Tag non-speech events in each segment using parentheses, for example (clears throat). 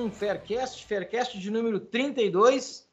um Faircast, Faircast de número 32.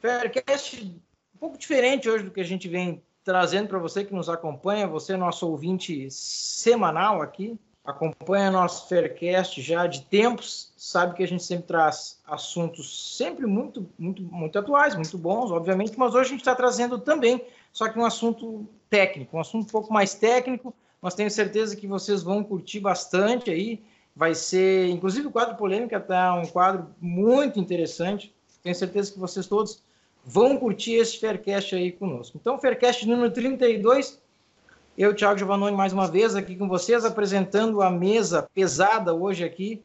Faircast um pouco diferente hoje do que a gente vem trazendo para você que nos acompanha, você nosso ouvinte semanal aqui, acompanha nosso Faircast já de tempos, sabe que a gente sempre traz assuntos sempre muito, muito, muito atuais, muito bons, obviamente, mas hoje a gente está trazendo também, só que um assunto técnico, um assunto um pouco mais técnico, mas tenho certeza que vocês vão curtir bastante aí vai ser, inclusive o quadro polêmica está um quadro muito interessante. Tenho certeza que vocês todos vão curtir esse Faircast aí conosco. Então, Faircast número 32, eu, Thiago Giovannoni, mais uma vez aqui com vocês, apresentando a mesa pesada hoje aqui,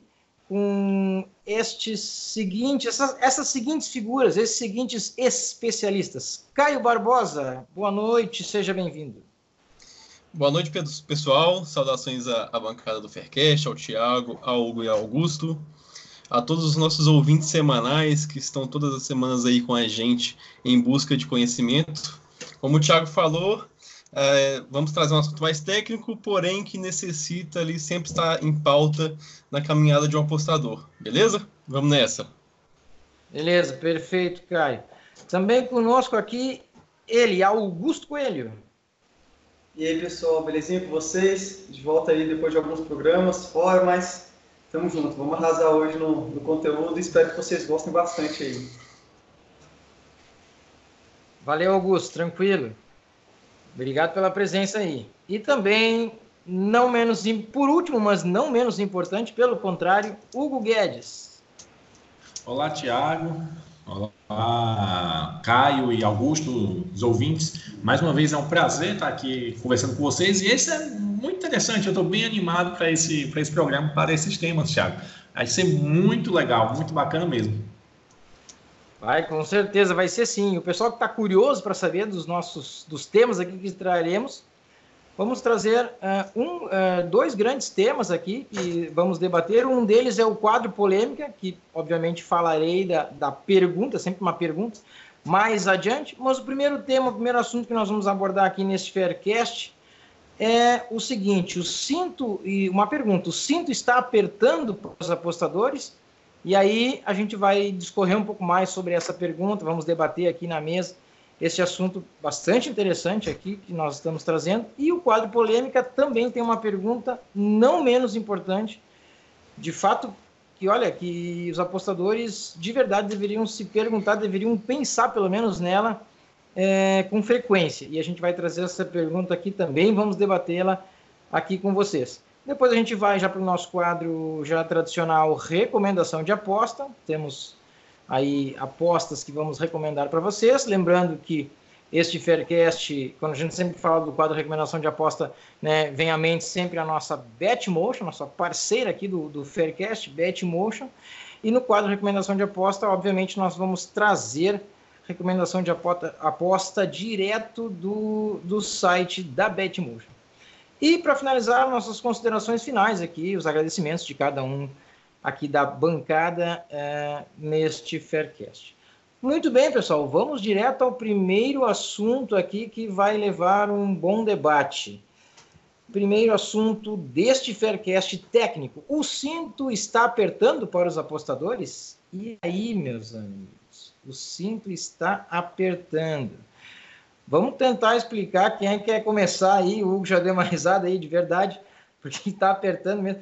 com estes seguintes, essas, essas seguintes figuras, esses seguintes especialistas. Caio Barbosa, boa noite, seja bem-vindo. Boa noite, pessoal. Saudações à, à bancada do Faircast, ao Tiago, ao Hugo e ao Augusto, a todos os nossos ouvintes semanais que estão todas as semanas aí com a gente em busca de conhecimento. Como o Tiago falou, é, vamos trazer um assunto mais técnico, porém que necessita ali sempre estar em pauta na caminhada de um apostador. Beleza? Vamos nessa. Beleza, perfeito, Caio. Também conosco aqui ele, Augusto Coelho. E aí, pessoal, belezinha com vocês? De volta aí depois de alguns programas fora, mas tamo junto. Vamos arrasar hoje no, no conteúdo e espero que vocês gostem bastante aí. Valeu, Augusto, tranquilo. Obrigado pela presença aí. E também, não menos por último, mas não menos importante, pelo contrário, Hugo Guedes. Olá, Tiago. Olá, Caio e Augusto, os ouvintes. Mais uma vez é um prazer estar aqui conversando com vocês. E esse é muito interessante. Eu estou bem animado para esse, esse programa, para esses temas, Thiago. Vai ser muito legal, muito bacana mesmo. Vai, com certeza, vai ser sim. O pessoal que está curioso para saber dos nossos dos temas aqui que traremos, vamos trazer uh, um, uh, dois grandes temas aqui que vamos debater. Um deles é o quadro polêmica, que obviamente falarei da, da pergunta, sempre uma pergunta, mais adiante. Mas o primeiro tema, o primeiro assunto que nós vamos abordar aqui nesse Faircast é o seguinte: o cinto, e uma pergunta, o cinto está apertando para os apostadores? E aí a gente vai discorrer um pouco mais sobre essa pergunta, vamos debater aqui na mesa esse assunto bastante interessante aqui que nós estamos trazendo. E o quadro polêmica também tem uma pergunta não menos importante. De fato, que olha, que os apostadores de verdade deveriam se perguntar, deveriam pensar pelo menos nela é, com frequência. E a gente vai trazer essa pergunta aqui também, vamos debatê-la aqui com vocês. Depois a gente vai já para o nosso quadro já tradicional recomendação de aposta. Temos aí apostas que vamos recomendar para vocês. Lembrando que este Faircast, quando a gente sempre fala do quadro recomendação de aposta, né, vem à mente sempre a nossa Betmotion, nossa parceira aqui do, do Faircast, Betmotion. E no quadro recomendação de aposta, obviamente, nós vamos trazer recomendação de aposta, aposta direto do, do site da Betmotion. E para finalizar, nossas considerações finais aqui, os agradecimentos de cada um aqui da bancada é, neste Faircast. Muito bem, pessoal, vamos direto ao primeiro assunto aqui que vai levar um bom debate. Primeiro assunto deste Faircast técnico. O cinto está apertando para os apostadores? E aí, meus amigos, o cinto está apertando. Vamos tentar explicar quem é que quer começar aí. O Hugo já deu uma (laughs) risada aí de verdade, porque está apertando mesmo.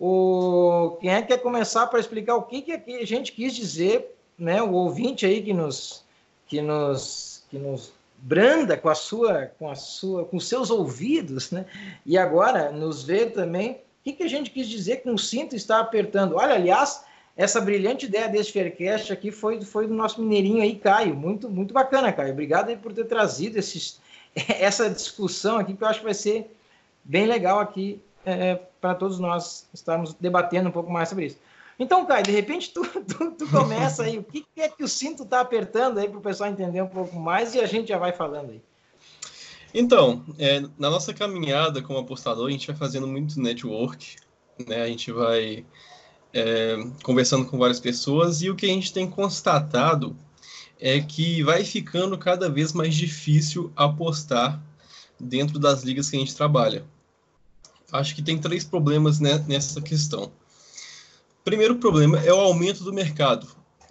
O, quem é que quer começar para explicar o que, que a gente quis dizer, né? O ouvinte aí que nos, que nos, que nos branda com a sua, com a sua, com seus ouvidos, né? E agora nos vê também. O que, que a gente quis dizer com o cinto está apertando? Olha, aliás, essa brilhante ideia desse Faircast aqui foi, foi do nosso mineirinho aí, Caio. Muito, muito bacana, Caio. Obrigado por ter trazido esses, (laughs) essa discussão aqui, que eu acho que vai ser bem legal aqui é, para todos nós estarmos debatendo um pouco mais sobre isso. Então, Caio, de repente tu, (laughs) tu, tu começa aí, o que, que, é que o cinto está apertando aí para o pessoal entender um pouco mais e a gente já vai falando aí. Então, é, na nossa caminhada como apostador, a gente vai fazendo muito network, né? A gente vai é, conversando com várias pessoas e o que a gente tem constatado é que vai ficando cada vez mais difícil apostar dentro das ligas que a gente trabalha acho que tem três problemas nessa questão. primeiro problema é o aumento do mercado.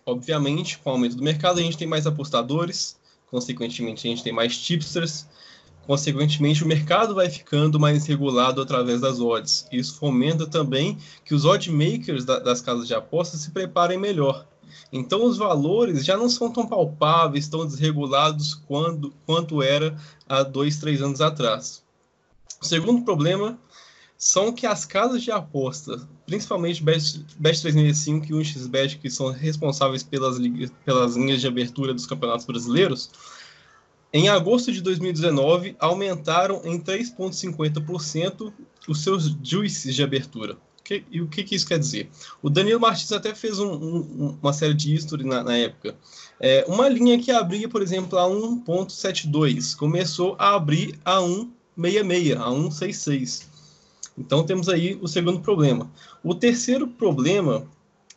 Obviamente, com o aumento do mercado, a gente tem mais apostadores, consequentemente, a gente tem mais tipsters, consequentemente, o mercado vai ficando mais regulado através das odds. Isso fomenta também que os odd makers das casas de apostas se preparem melhor. Então, os valores já não são tão palpáveis, tão desregulados quando, quanto era há dois, três anos atrás. O segundo problema são que as casas de aposta, principalmente Bet, Bet 365 e 1xBet, que são responsáveis pelas, pelas linhas de abertura dos campeonatos brasileiros, em agosto de 2019 aumentaram em 3,50% os seus juices de abertura. Que, e o que, que, isso quer dizer? O Danilo Martins até fez um, um, uma série de history na, na época. É, uma linha que abria, por exemplo, a 1.72 começou a abrir a 1.66, a 1.66. Então temos aí o segundo problema. O terceiro problema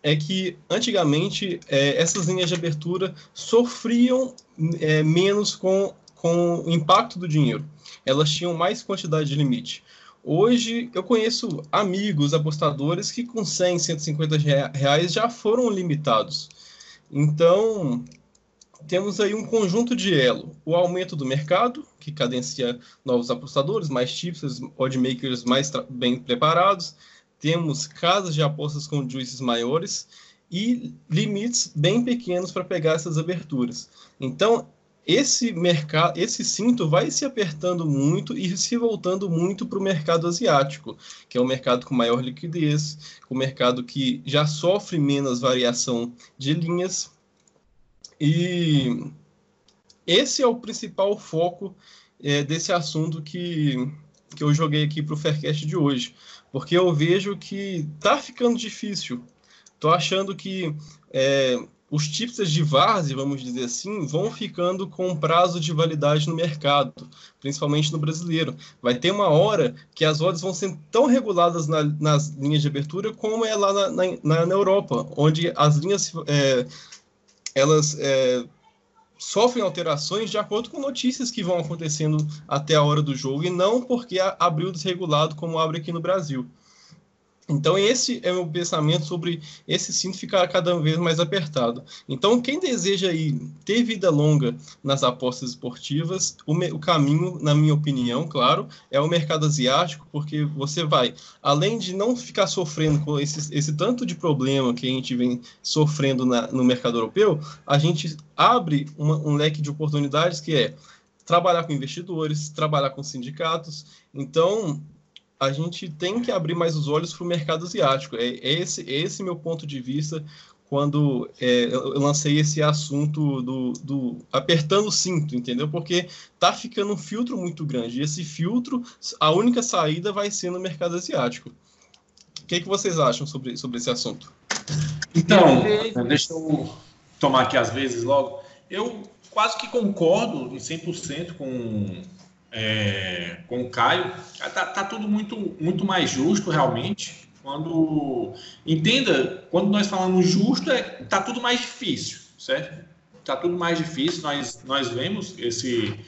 é que antigamente é, essas linhas de abertura sofriam é, menos com, com o impacto do dinheiro. Elas tinham mais quantidade de limite. Hoje eu conheço amigos apostadores que com 100, 150 reais já foram limitados. Então, temos aí um conjunto de elo. O aumento do mercado, que cadencia novos apostadores, mais tipsters, oddmakers mais bem preparados. Temos casas de apostas com juízes maiores e limites bem pequenos para pegar essas aberturas. Então, esse mercado, esse cinto vai se apertando muito e se voltando muito para o mercado asiático, que é o mercado com maior liquidez, o mercado que já sofre menos variação de linhas e esse é o principal foco é, desse assunto que, que eu joguei aqui para o Faircast de hoje, porque eu vejo que tá ficando difícil. Tô achando que é, os tipos de várzea, vamos dizer assim, vão ficando com prazo de validade no mercado, principalmente no brasileiro. Vai ter uma hora que as odds vão ser tão reguladas na, nas linhas de abertura como é lá na, na, na Europa, onde as linhas é, elas é, sofrem alterações de acordo com notícias que vão acontecendo até a hora do jogo e não porque abriu desregulado como abre aqui no Brasil. Então, esse é o meu pensamento sobre esse cinto ficar cada vez mais apertado. Então, quem deseja aí ter vida longa nas apostas esportivas, o, o, caminho, na minha opinião, claro, é o mercado asiático, porque você vai, além de não ficar sofrendo com esse, esse tanto de problema que a gente vem sofrendo na, no mercado europeu, a gente abre uma, um leque de oportunidades que é trabalhar com investidores, trabalhar com sindicatos. Então, a gente tem que abrir mais os olhos para o mercado asiático. É, é esse, é esse meu ponto de vista quando é, eu lancei esse assunto do, do, apertando o cinto, entendeu? Porque tá ficando um filtro muito grande. E esse filtro, a única saída vai ser no mercado asiático. O que, que vocês acham sobre, sobre esse assunto? Então, deixa eu tomar aqui às vezes logo. Eu quase que concordo em 100% com é, com o Caio, tá, tá, tudo muito, muito mais justo realmente. Quando entenda, quando nós falamos justo, é tá tudo mais difícil, certo? Tá tudo mais difícil. Nós nós vemos esse,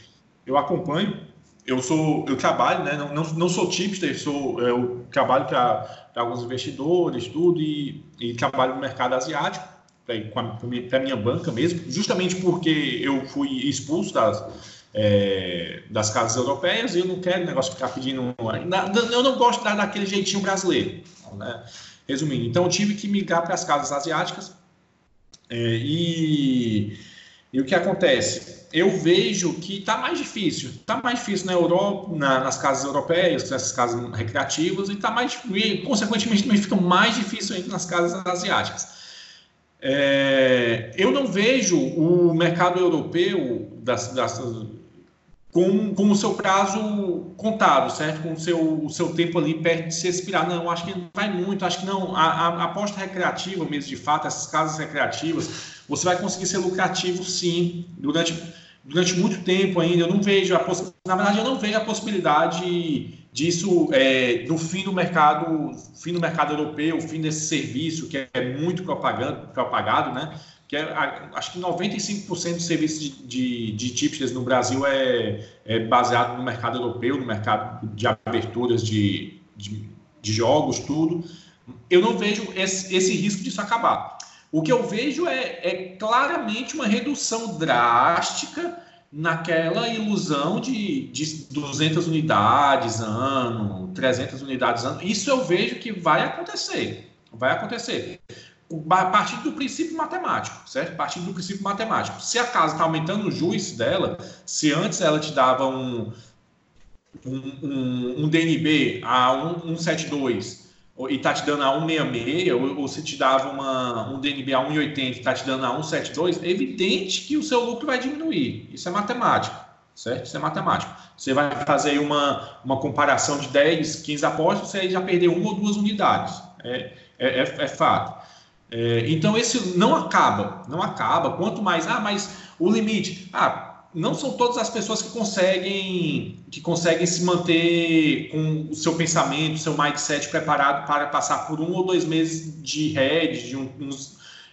eu acompanho, eu sou, eu trabalho, né? Não, não, não sou tipster, sou, eu trabalho para alguns investidores, tudo e, e trabalho no mercado asiático para minha banca mesmo, justamente porque eu fui expulso das é, das casas europeias e eu não quero negócio ficar pedindo. Eu não gosto dar daquele jeitinho brasileiro. Né? Resumindo, então eu tive que migrar para as casas asiáticas é, e, e, o que acontece? Eu vejo que está mais difícil. Está mais difícil na Europa, na, nas casas europeias, nessas casas recreativas, e está mais e, consequentemente também fica mais difícil ainda nas casas asiáticas. É, eu não vejo o mercado europeu das, das com, com o seu prazo contado, certo? Com o seu, o seu tempo ali perto de se expirar. Não, acho que não vai muito, acho que não. A, a, aposta recreativa mesmo, de fato, essas casas recreativas, você vai conseguir ser lucrativo sim, durante, durante muito tempo ainda. Eu não vejo a Na verdade, eu não vejo a possibilidade disso é, no fim do mercado, fim do mercado europeu, fim desse serviço que é muito propagado, propagado né? Que é, acho que 95% dos serviços de, de, de no Brasil é, é, baseado no mercado europeu, no mercado de aberturas de, de, de jogos, tudo. Eu não vejo esse, esse risco disso acabar. O que eu vejo é, é claramente uma redução drástica naquela ilusão de, de 200 unidades ano, 300 unidades ano. Isso eu vejo que vai acontecer. Vai acontecer. A partir do princípio matemático, certo? A partir do princípio matemático. Se a casa está aumentando o juiz dela, se antes ela te dava um, um, um, um DNB a 172 e está te dando a 166, ou, ou se te dava uma, um DNB a 180 e está te dando a 172, é evidente que o seu lucro vai diminuir. Isso é matemática, certo? Isso é matemática. Você vai fazer uma, uma comparação de 10, 15 apostas, você já perdeu uma ou duas unidades. É, é, é, é fato. É, então, esse não acaba, não acaba. Quanto mais, ah, mas o limite, ah, não são todas as pessoas que conseguem que conseguem se manter com o seu pensamento, seu mindset preparado para passar por um ou dois meses de head, de, um,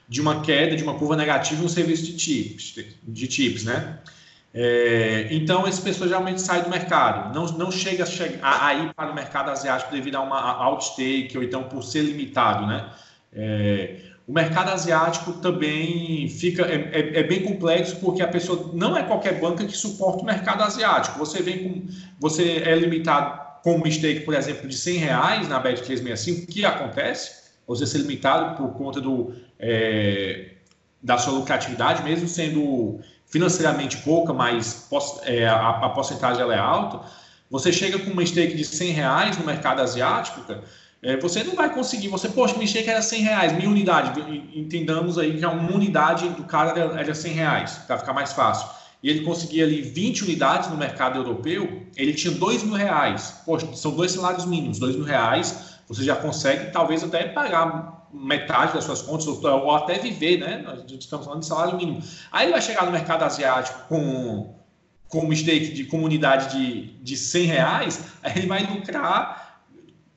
de uma queda, de uma curva negativa no serviço de chips, de chips, né? É, então, essas pessoas geralmente saem do mercado, não, não chega a, a ir para o mercado asiático devido a uma outtake ou então por ser limitado, né? É, o mercado asiático também fica é, é, é, bem complexo porque a pessoa não é qualquer banca que suporta o mercado asiático. Você vem com você é limitado com um stake, por exemplo, de 100 reais na Bet 365, que acontece, você ser limitado por conta do é, da sua lucratividade, mesmo sendo financeiramente pouca, mas é, a, a porcentagem ela é alta. Você chega com uma stake de 100 reais no mercado asiático, cara, é, você não vai conseguir, você, poxa, me que era 100 reais, mil unidades, entendamos aí que uma unidade do cara era 100 reais, para ficar mais fácil. E ele conseguia ali 20 unidades no mercado europeu, ele tinha 2 mil reais. Poxa, são dois salários mínimos, 2 mil reais, você já consegue talvez até pagar metade das suas contas, ou, até viver, né? Nós estamos falando de salário mínimo. Aí ele vai chegar no mercado asiático com, com um stake de comunidade de, de 100 reais, aí ele vai lucrar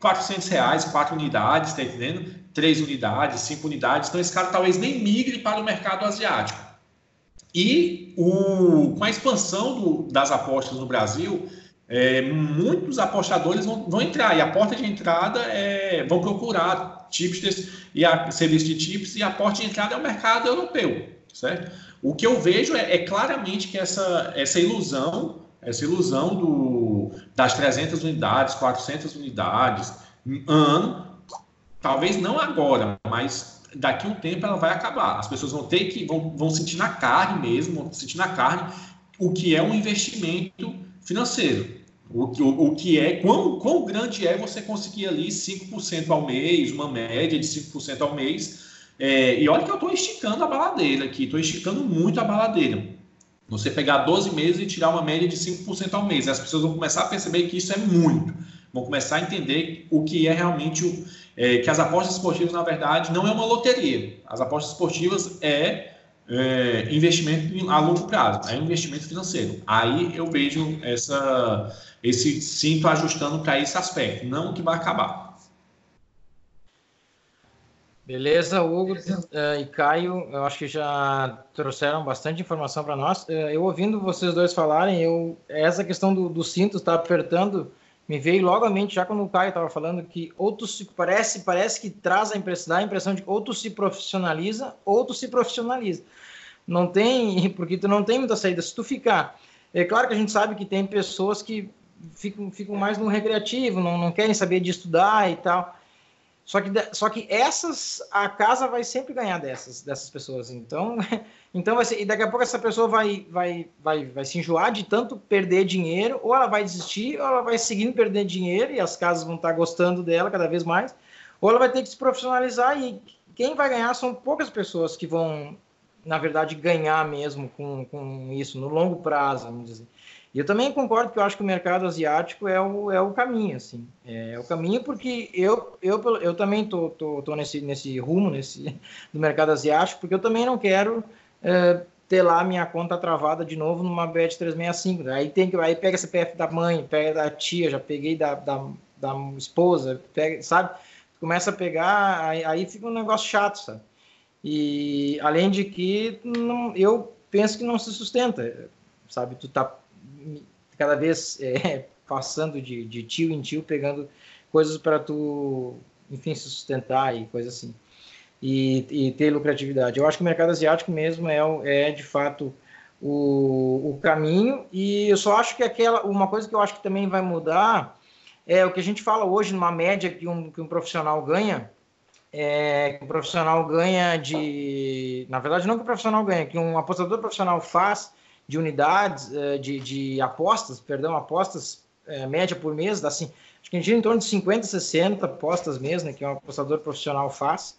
400 reais, quatro unidades, tá entendendo? Três unidades, cinco unidades. Então, esse cara talvez nem migre para o mercado asiático. E o, com a expansão do, das apostas no Brasil, é, muitos apostadores vão, vão, entrar. E a porta de entrada é, vão procurar tipsters e a serviço de chips, e a porta de entrada é o mercado europeu, certo? O que eu vejo é, é claramente que essa, essa ilusão essa ilusão do, das 300 unidades, 400 unidades, ano, talvez não agora, mas daqui a um tempo ela vai acabar. As pessoas vão ter que, vão, vão sentir na carne mesmo, vão sentir na carne o que é um investimento financeiro. O, o, o que é, quão, quão grande é você conseguir ali 5% ao mês, uma média de 5% ao mês. É, e olha que eu estou esticando a baladeira aqui, estou esticando muito a baladeira. Você pegar 12 meses e tirar uma média de 5% ao mês. As pessoas vão começar a perceber que isso é muito. Vão começar a entender o que é realmente o. É, que as apostas esportivas, na verdade, não é uma loteria. As apostas esportivas é, é investimento a longo prazo, é investimento financeiro. Aí eu vejo essa, esse cinto ajustando para esse aspecto, não que vai acabar. Beleza, Hugo uh, e Caio, eu acho que já trouxeram bastante informação para nós. Uh, eu ouvindo vocês dois falarem, eu essa questão do, do cinto estar tá apertando me veio logo à mente já quando o Caio estava falando que ou se parece parece que traz a impressão, dá a impressão de que ou tu se profissionaliza ou tu se profissionaliza. Não tem, (laughs) porque tu não tem muita saída. Se tu ficar, é claro que a gente sabe que tem pessoas que ficam, ficam mais no recreativo, não, não querem saber de estudar e tal. Só que, só que essas, a casa vai sempre ganhar dessas, dessas pessoas. Então, (laughs) então vai ser, e daqui a pouco essa pessoa vai, vai, vai, vai se enjoar de tanto perder dinheiro, ou ela vai desistir, ou ela vai seguindo perdendo dinheiro, e as casas vão estar gostando dela cada vez mais, ou ela vai ter que se profissionalizar, e quem vai ganhar são poucas pessoas que vão, na verdade, ganhar mesmo com, com isso, no longo prazo, vamos dizer. E eu também concordo que eu acho que o mercado asiático é o, é o caminho, assim. É, o caminho porque eu, eu, eu também tô, tô, tô nesse, nesse rumo nesse, (laughs) do mercado asiático, porque eu também não quero é, ter lá minha conta travada de novo numa BET 365. Aí tem que aí pega CPF da mãe, pega da tia, já peguei da, da, da esposa, pega, sabe? Começa a pegar, aí, aí fica um negócio chato, sabe? E além de que não, eu penso que não se sustenta, sabe? Tu tá cada vez é, (laughs) passando de, de tio em tio, pegando coisas para tu enfim, se sustentar e coisa assim. E, e, ter lucratividade. Eu acho que o mercado asiático mesmo é, é de fato o, o caminho e eu só acho que aquela uma coisa que eu acho que também vai mudar é o que a gente fala hoje numa média que um, que um profissional ganha é, que um profissional ganha de na verdade não que o profissional ganha que um apostador profissional faz de unidades é, de, de apostas perdão apostas é, média por mês dá assim acho que a gente em torno de 50 60 apostas mesmo né, que um apostador profissional faz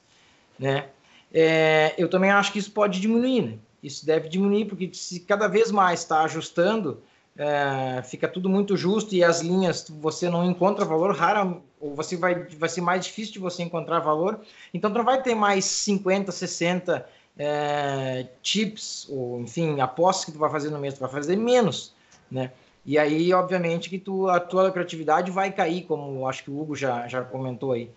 né é, eu também acho que isso pode diminuir né? isso deve diminuir porque se cada vez mais está ajustando é, fica tudo muito justo e as linhas você não encontra valor raro ou você vai vai ser mais difícil de você encontrar valor então não vai ter mais 50 60 é, ou enfim apostas que tu vai fazer no mês tu vai fazer menos né e aí obviamente que tu a tua lucratividade vai cair como acho que o Hugo já já comentou aí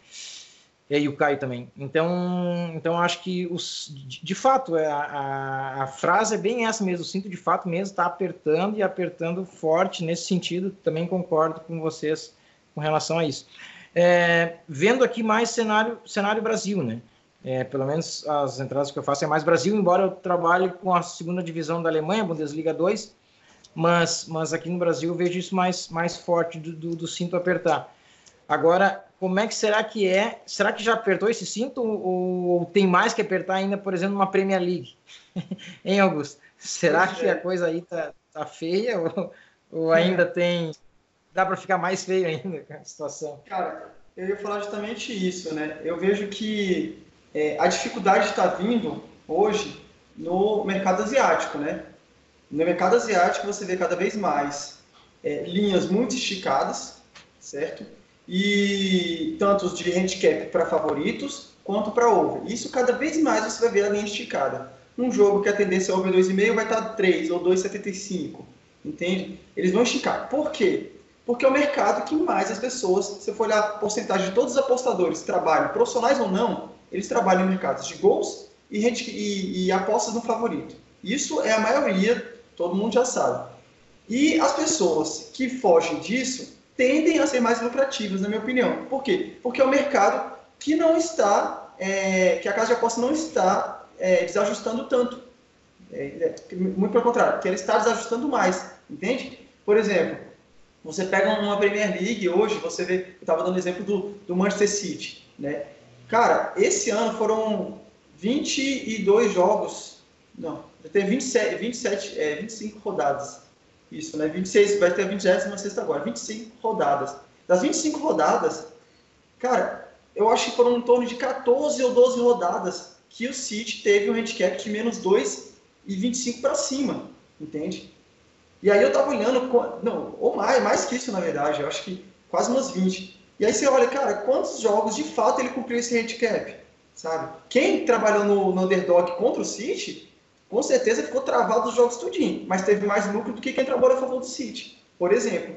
e aí o Caio também. Então, então acho que os, de, de fato é, a, a, a, frase é bem essa mesmo. O cinto de fato mesmo está apertando e apertando forte nesse sentido. Também concordo com vocês com relação a isso. É, vendo aqui mais cenário, cenário Brasil, né? É, pelo menos as entradas que eu faço é mais Brasil, embora eu trabalhe com a segunda divisão da Alemanha, Bundesliga 2, mas, mas aqui no Brasil eu vejo isso mais, mais forte do, do, do cinto apertar. Agora, como é que será que é? Será que já apertou esse cinto ou, ou tem mais que apertar ainda, por exemplo, numa Premier League? (laughs) hein, Augusto? Será pois que é. a coisa aí tá, tá feia ou, ou ainda tem. Dá para ficar mais feio ainda a situação? Cara, eu ia falar justamente isso, né? Eu vejo que é, a dificuldade está vindo hoje no mercado asiático, né? No mercado asiático você vê cada vez mais é, linhas muito esticadas, certo? e tanto de handicap para favoritos quanto para over. Isso cada vez mais você vai ver a linha esticada. Um jogo que a tendência é over 2,5 vai estar 3 ou 2,75, entende? Eles vão esticar. Por quê? Porque é o mercado que mais as pessoas, se for olhar a porcentagem de todos os apostadores que trabalham, profissionais ou não, eles trabalham em mercados de gols e, e, e apostas no favorito. Isso é a maioria, todo mundo já sabe. E as pessoas que fogem disso, tendem a ser mais lucrativas, na minha opinião. Por quê? Porque é um mercado que não está, é, que a casa de aposta não está é, desajustando tanto. É, é muito pelo contrário, que ela está desajustando mais, entende? Por exemplo, você pega uma Premier League hoje, você vê, eu estava dando exemplo do, do Manchester City, né? Cara, esse ano foram 22 jogos, não, já teve 27, 27 é, 25 rodadas isso, né? 26, vai ter a 26 agora, 25 rodadas. Das 25 rodadas, cara, eu acho que foram em torno de 14 ou 12 rodadas que o City teve um handicap de menos 2 e 25 para cima, entende? E aí eu tava olhando, não, ou mais, mais que isso na verdade, eu acho que quase umas 20. E aí você olha, cara, quantos jogos de fato ele cumpriu esse handicap, sabe? Quem trabalhou no, no underdog contra o City com certeza ficou travado os jogos tudinho, mas teve mais lucro do que quem trabalhou a favor do City, por exemplo.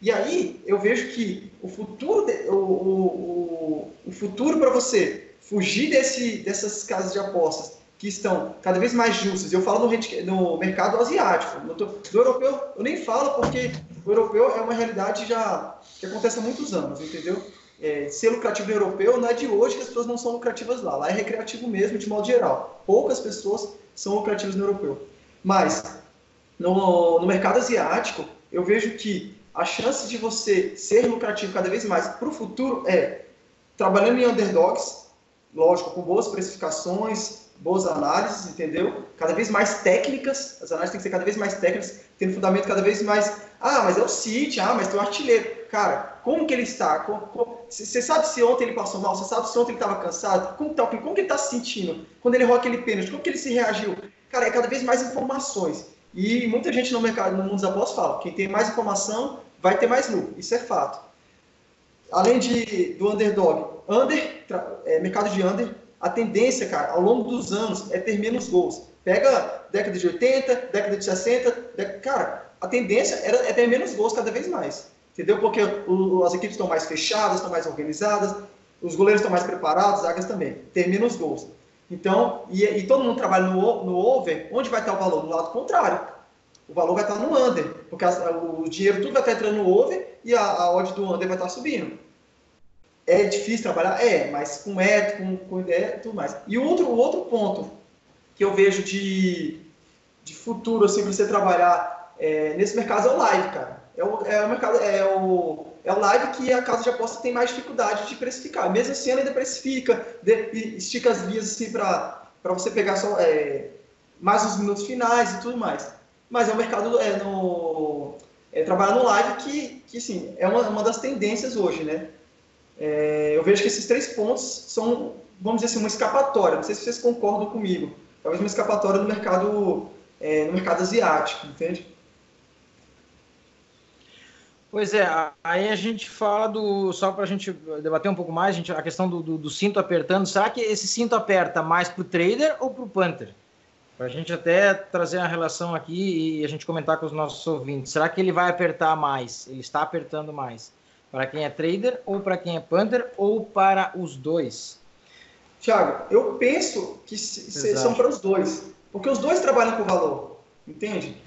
E aí eu vejo que o futuro, o, o, o futuro para você fugir desse, dessas casas de apostas que estão cada vez mais justas, eu falo no, no mercado asiático, no, do europeu eu nem falo porque o europeu é uma realidade já que acontece há muitos anos, entendeu? É, ser lucrativo no europeu não é de hoje que as pessoas não são lucrativas lá, lá é recreativo mesmo de modo geral. Poucas pessoas são lucrativos no europeu. Mas no, no mercado asiático, eu vejo que a chance de você ser lucrativo cada vez mais para o futuro é trabalhando em underdogs, lógico, com boas precificações, boas análises, entendeu? Cada vez mais técnicas, as análises têm que ser cada vez mais técnicas, tendo fundamento cada vez mais. Ah, mas é o City, ah, mas tem o artilheiro. Cara, como que ele está? Você sabe se ontem ele passou mal? Você sabe se ontem ele estava cansado? Como, tá, como que ele está se sentindo? Quando ele errou aquele pênalti, como que ele se reagiu? Cara, é cada vez mais informações. E muita gente no mercado, no mundo dos apostas fala, quem tem mais informação vai ter mais lucro. Isso é fato. Além de, do underdog, under, é, mercado de under, a tendência, cara, ao longo dos anos é ter menos gols. Pega década de 80, década de 60, década, cara, a tendência era, é ter menos gols cada vez mais. Entendeu? Porque o, as equipes estão mais fechadas, estão mais organizadas, os goleiros estão mais preparados, as zagas também. Tem menos gols. Então, e, e, todo mundo trabalha no, no over, onde vai estar o valor? No lado contrário. O valor vai estar no under, porque as, o dinheiro tudo vai estar entrando no over e a, a odd do under vai estar subindo. É difícil trabalhar? É, mas com método, com, com ideia tudo mais. E o outro, o outro ponto que eu vejo de, de futuro, assim, para você trabalhar é, nesse mercado é o live, cara. É o, é o mercado, é o, é o live que a casa de aposta tem mais dificuldade de precificar. Mesmo assim, ela ainda precifica, de, estica as vias assim para você pegar só, é, mais os minutos finais e tudo mais. Mas é um mercado é, no, é, trabalhar no live que, que sim, é uma, uma das tendências hoje, né? É, eu vejo que esses três pontos são, vamos dizer assim, uma escapatória. Não sei se vocês concordam comigo. Talvez uma escapatória no mercado, é, no mercado asiático, entende? Pois é, aí a gente fala do. Só para a gente debater um pouco mais, gente, a questão do, do, do cinto apertando. Será que esse cinto aperta mais para o trader ou para o punter? Para a gente até trazer a relação aqui e a gente comentar com os nossos ouvintes. Será que ele vai apertar mais? Ele está apertando mais? Para quem é trader ou para quem é punter ou para os dois? Tiago, eu penso que são para os dois. Porque os dois trabalham com valor. Entende?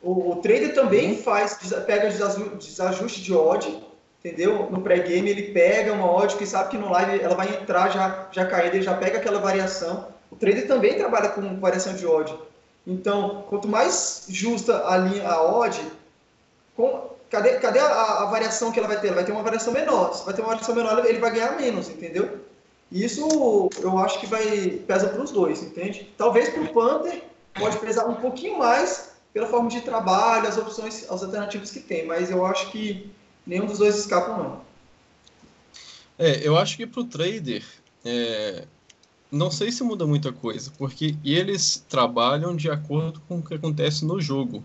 O, o trader também uhum. faz, pega desajuste de odd, entendeu? No pré-game ele pega uma odd que sabe que no live ela vai entrar já, já caída, ele já pega aquela variação. O trader também trabalha com variação de odd. Então, quanto mais justa a linha, a odd, com, cadê, cadê a, a, variação que ela vai ter? Ela vai ter uma variação menor. Se vai ter uma variação menor, ele vai ganhar menos, entendeu? Isso eu acho que vai pesa para os dois, entende? Talvez para o Panther pode pesar um pouquinho mais pela forma de trabalho, as opções, as alternativas que tem, mas eu acho que nenhum dos dois escapam não. É, eu acho que para o trader, é, não sei se muda muita coisa, porque eles trabalham de acordo com o que acontece no jogo.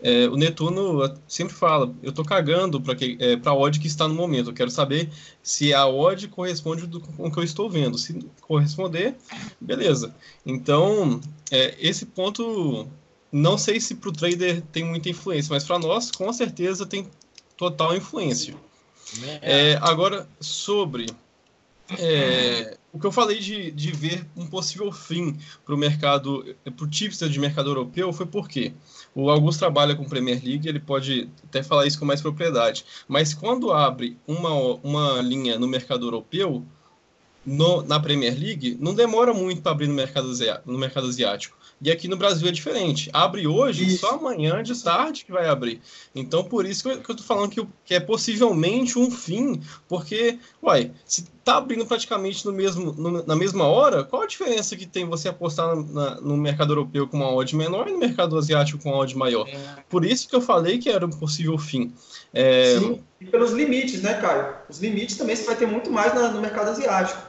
É, o Netuno sempre fala, eu estou cagando para é, a odd que está no momento. Eu quero saber se a odd corresponde do, com o que eu estou vendo. Se corresponder, beleza. Então, é, esse ponto, não sei se para o trader tem muita influência, mas para nós, com certeza, tem total influência. É, agora, sobre é, o que eu falei de, de ver um possível fim para o mercado, para o tipster de mercado europeu, foi porque o Augusto trabalha com Premier League, ele pode até falar isso com mais propriedade. Mas quando abre uma, uma linha no mercado europeu, no, na Premier League, não demora muito para abrir no mercado, no mercado asiático. E aqui no Brasil é diferente. Abre hoje, isso. só amanhã de tarde que vai abrir. Então, por isso que eu, que eu tô falando que, que, é possivelmente um fim, porque, uai, se tá abrindo praticamente no mesmo, no, na mesma hora, qual a diferença que tem você apostar na, no mercado europeu com uma odd menor e no mercado asiático com uma odd maior? É. Por isso que eu falei que era um possível fim. É... Sim, e pelos limites, né, Caio? Os limites também você vai ter muito mais na, no mercado asiático.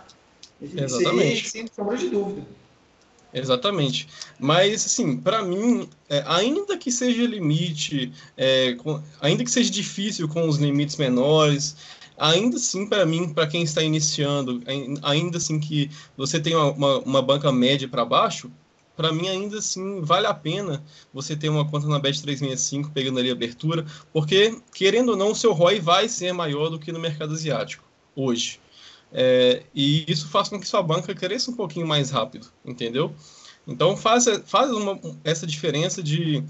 Exatamente. Sem sombra de dúvida. Exatamente. Mas, assim, para mim, é, ainda que seja limite, é, com, ainda que seja difícil com os limites menores, ainda assim, para mim, para quem está iniciando, ainda assim que você tem uma, uma, uma banca média para baixo, para mim, ainda assim, vale a pena você ter uma conta na Bet365 pegando ali a abertura, porque, querendo ou não, o seu ROI vai ser maior do que no mercado asiático hoje. É, e isso faz com que sua banca cresça um pouquinho mais rápido, entendeu? Então faz, faz uma, essa diferença de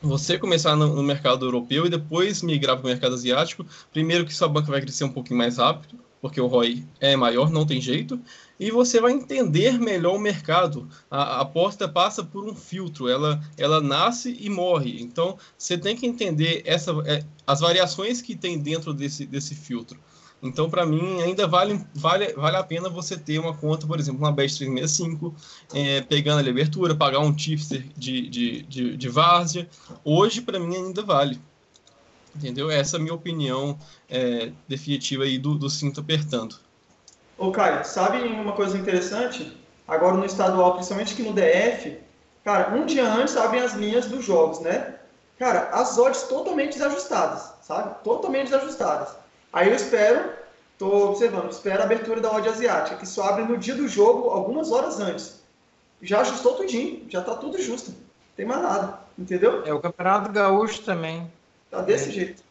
você começar no, no, mercado europeu e depois migrar para o mercado asiático. Primeiro que sua banca vai crescer um pouquinho mais rápido, porque o ROI é maior, não tem jeito, e você vai entender melhor o mercado. A, aposta passa por um filtro, ela, ela nasce e morre. Então você tem que entender essa, é, as variações que tem dentro desse, desse filtro. Então, para mim, ainda vale, vale, vale a pena você ter uma conta, por exemplo, uma Best 365, é, pegando a abertura, pagar um tipster de, de, de, de várzea. Hoje, para mim, ainda vale. Entendeu? Essa é a minha opinião é, definitiva aí do, do cinto apertando. Ô, Caio, sabe uma coisa interessante? Agora no estadual, principalmente aqui no DF, cara, um dia antes abrem as linhas dos jogos, né? Cara, as odds totalmente desajustadas, sabe? Totalmente desajustadas. Aí eu espero, estou observando, espero a abertura da odd asiática, que só abre no dia do jogo, algumas horas antes. Já ajustou tudinho, já está tudo justo. Não tem mais nada, entendeu? É o Campeonato Gaúcho também. Tá desse é. jeito.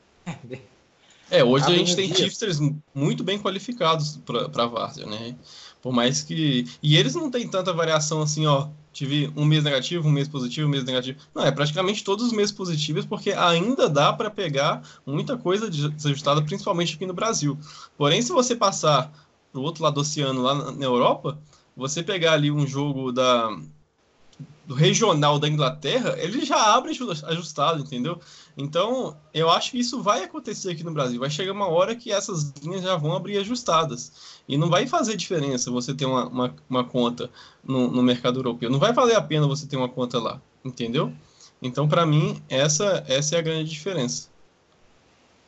É, hoje a gente tem tipsters muito bem qualificados para a Várzea, né? Por mais que. E eles não têm tanta variação assim, ó, tive um mês negativo, um mês positivo, um mês negativo. Não, é praticamente todos os meses positivos, porque ainda dá para pegar muita coisa desajustada, principalmente aqui no Brasil. Porém, se você passar para o outro lado do oceano, lá na Europa, você pegar ali um jogo da, do regional da Inglaterra, ele já abre ajustado, entendeu? Então, eu acho que isso vai acontecer aqui no Brasil. Vai chegar uma hora que essas linhas já vão abrir ajustadas. E não vai fazer diferença você ter uma, uma, uma conta no, no, mercado europeu. Não vai valer a pena você ter uma conta lá, entendeu? Então, para mim, essa, essa é a grande diferença.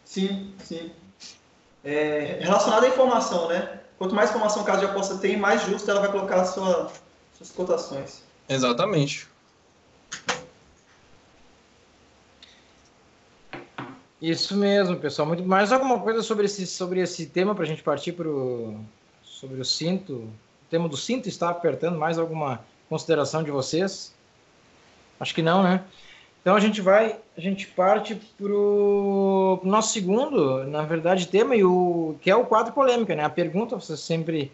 Sim, sim. É, relacionado à informação, né? Quanto mais informação a casa de aposta tem, mais justo ela vai colocar sua, suas cotações. Exatamente. Isso mesmo, pessoal. Mais alguma coisa sobre esse, sobre esse tema para a gente partir para o sobre o cinto. O tema do cinto está apertando. Mais alguma consideração de vocês? Acho que não, né? Então a gente vai, a gente parte para o nosso segundo, na verdade, tema e o que é o quadro polêmica, né? A pergunta você sempre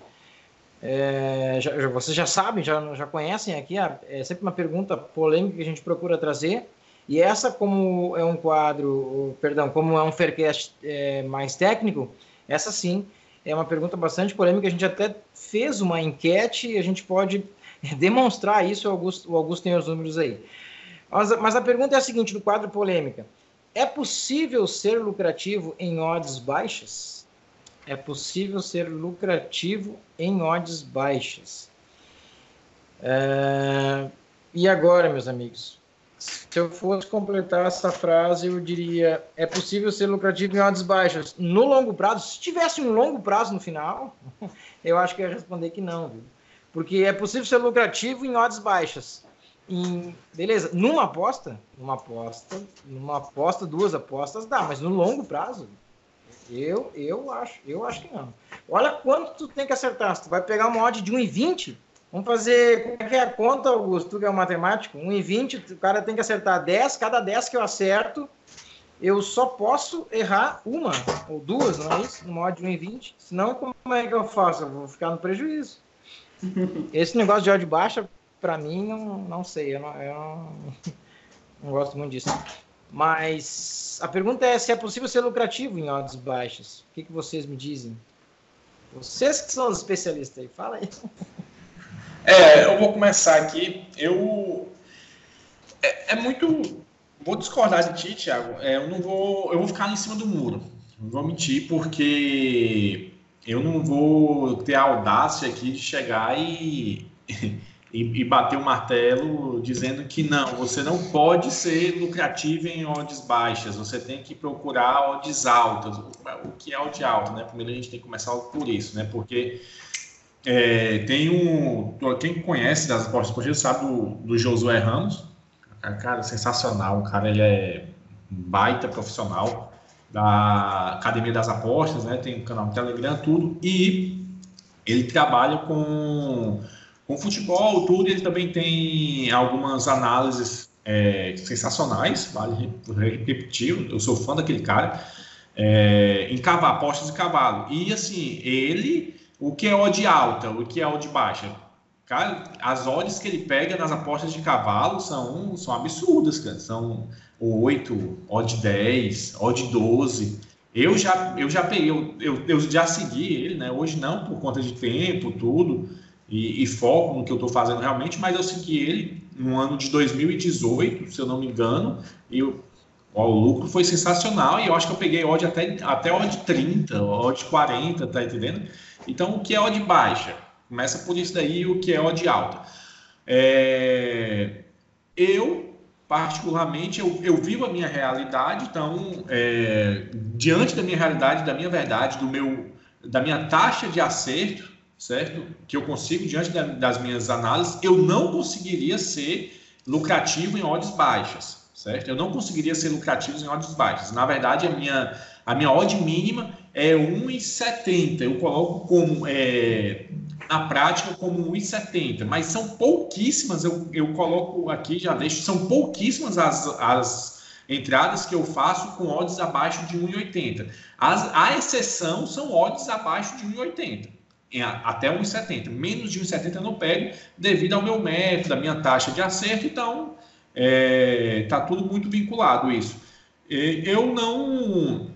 é, já, vocês já sabem, já, já conhecem aqui, é sempre uma pergunta polêmica que a gente procura trazer. E essa, como é um quadro, perdão, como é um Faircast é, mais técnico, essa sim é uma pergunta bastante polêmica. A gente até fez uma enquete e a gente pode (laughs) demonstrar isso. O Augusto, o Augusto tem os números aí. Mas, mas a pergunta é a seguinte: no quadro polêmica, é possível ser lucrativo em odds baixas? É possível ser lucrativo em odds baixas. É... E agora, meus amigos? Se eu fosse completar essa frase, eu diria: é possível ser lucrativo em odds baixas. No longo prazo, se tivesse um longo prazo no final, (laughs) eu acho que eu ia responder que não, viu? Porque é possível ser lucrativo em odds baixas. Em, beleza, numa aposta, numa aposta, numa aposta, duas apostas dá, mas no longo prazo, eu, eu acho, eu acho que não. Olha quanto tu tem que acertar. Se tu vai pegar uma odd de 1,20, vamos fazer, como é que é a conta, Augusto, tu que é o matemático? 1,20, o cara tem que acertar 10, cada 10 que eu acerto, eu só posso errar uma ou duas, não é isso? Numa odd de 1,20. Senão, como é que eu faço? Eu vou ficar no prejuízo. (laughs) Esse negócio de odd baixa, para mim, não, não sei. Eu não, eu não, não gosto muito disso. Mas a pergunta é se é possível ser lucrativo em odds baixas. O que, que vocês me dizem? Vocês que são os especialistas aí, fala aí. É, eu vou começar aqui. Eu é, é muito. Vou discordar de ti, Thiago. É, eu não vou. Eu vou ficar em cima do muro. Não vou mentir, porque eu não vou ter a audácia aqui de chegar e e, e bater o martelo dizendo que não, você não pode ser lucrativo em odds baixas, você tem que procurar odds altas. O que é odd alto, né? Primeiro a gente tem que começar por isso, né? Porque é, tem um. Quem conhece das apostas esportivas sabe do, do Josué Ramos, cara sensacional, o cara ele é baita profissional da Academia das Apostas, né? Tem um canal no Telegram, tudo, e ele trabalha com com futebol, tudo, ele também tem algumas análises é, sensacionais, vale repetir, eu sou fã daquele cara, é, em cavalo, apostas de cavalo. E assim, ele, o que é odd alta, o que é odd baixa? Cara, as odds que ele pega nas apostas de cavalo são, são absurdas, cara. São 8, odd 10, odd 12. Eu já, eu já peguei, eu, eu, eu já segui ele, né? Hoje não, por conta de tempo, tudo e, e foco no que eu estou fazendo realmente, mas eu segui ele no ano de 2018, se eu não me engano, e o, ó, o lucro foi sensacional e eu acho que eu peguei odd até, até odd 30, odd 40, tá entendendo? Então, o que é odd baixa? Começa por isso daí, o que é odd alta. É, eu, particularmente, eu, eu vivo a minha realidade, então, é, diante da minha realidade, da minha verdade, do meu, da minha taxa de acerto, certo? Que eu consigo, diante da, das minhas análises, eu não conseguiria ser lucrativo em odds baixas, certo? Eu não conseguiria ser lucrativo em odds baixas. Na verdade, a minha, a minha odd mínima é 1,70. Eu coloco como, é, na prática, como 1,70. Mas são pouquíssimas, eu, eu coloco aqui, já deixo, são pouquíssimas as, as entradas que eu faço com odds abaixo de 1,80. a exceção são odds abaixo de 1,80 até 1,70. Menos de 1,70 eu não pego devido ao meu método, a minha taxa de acerto, então está é, tá tudo muito vinculado isso. Eu não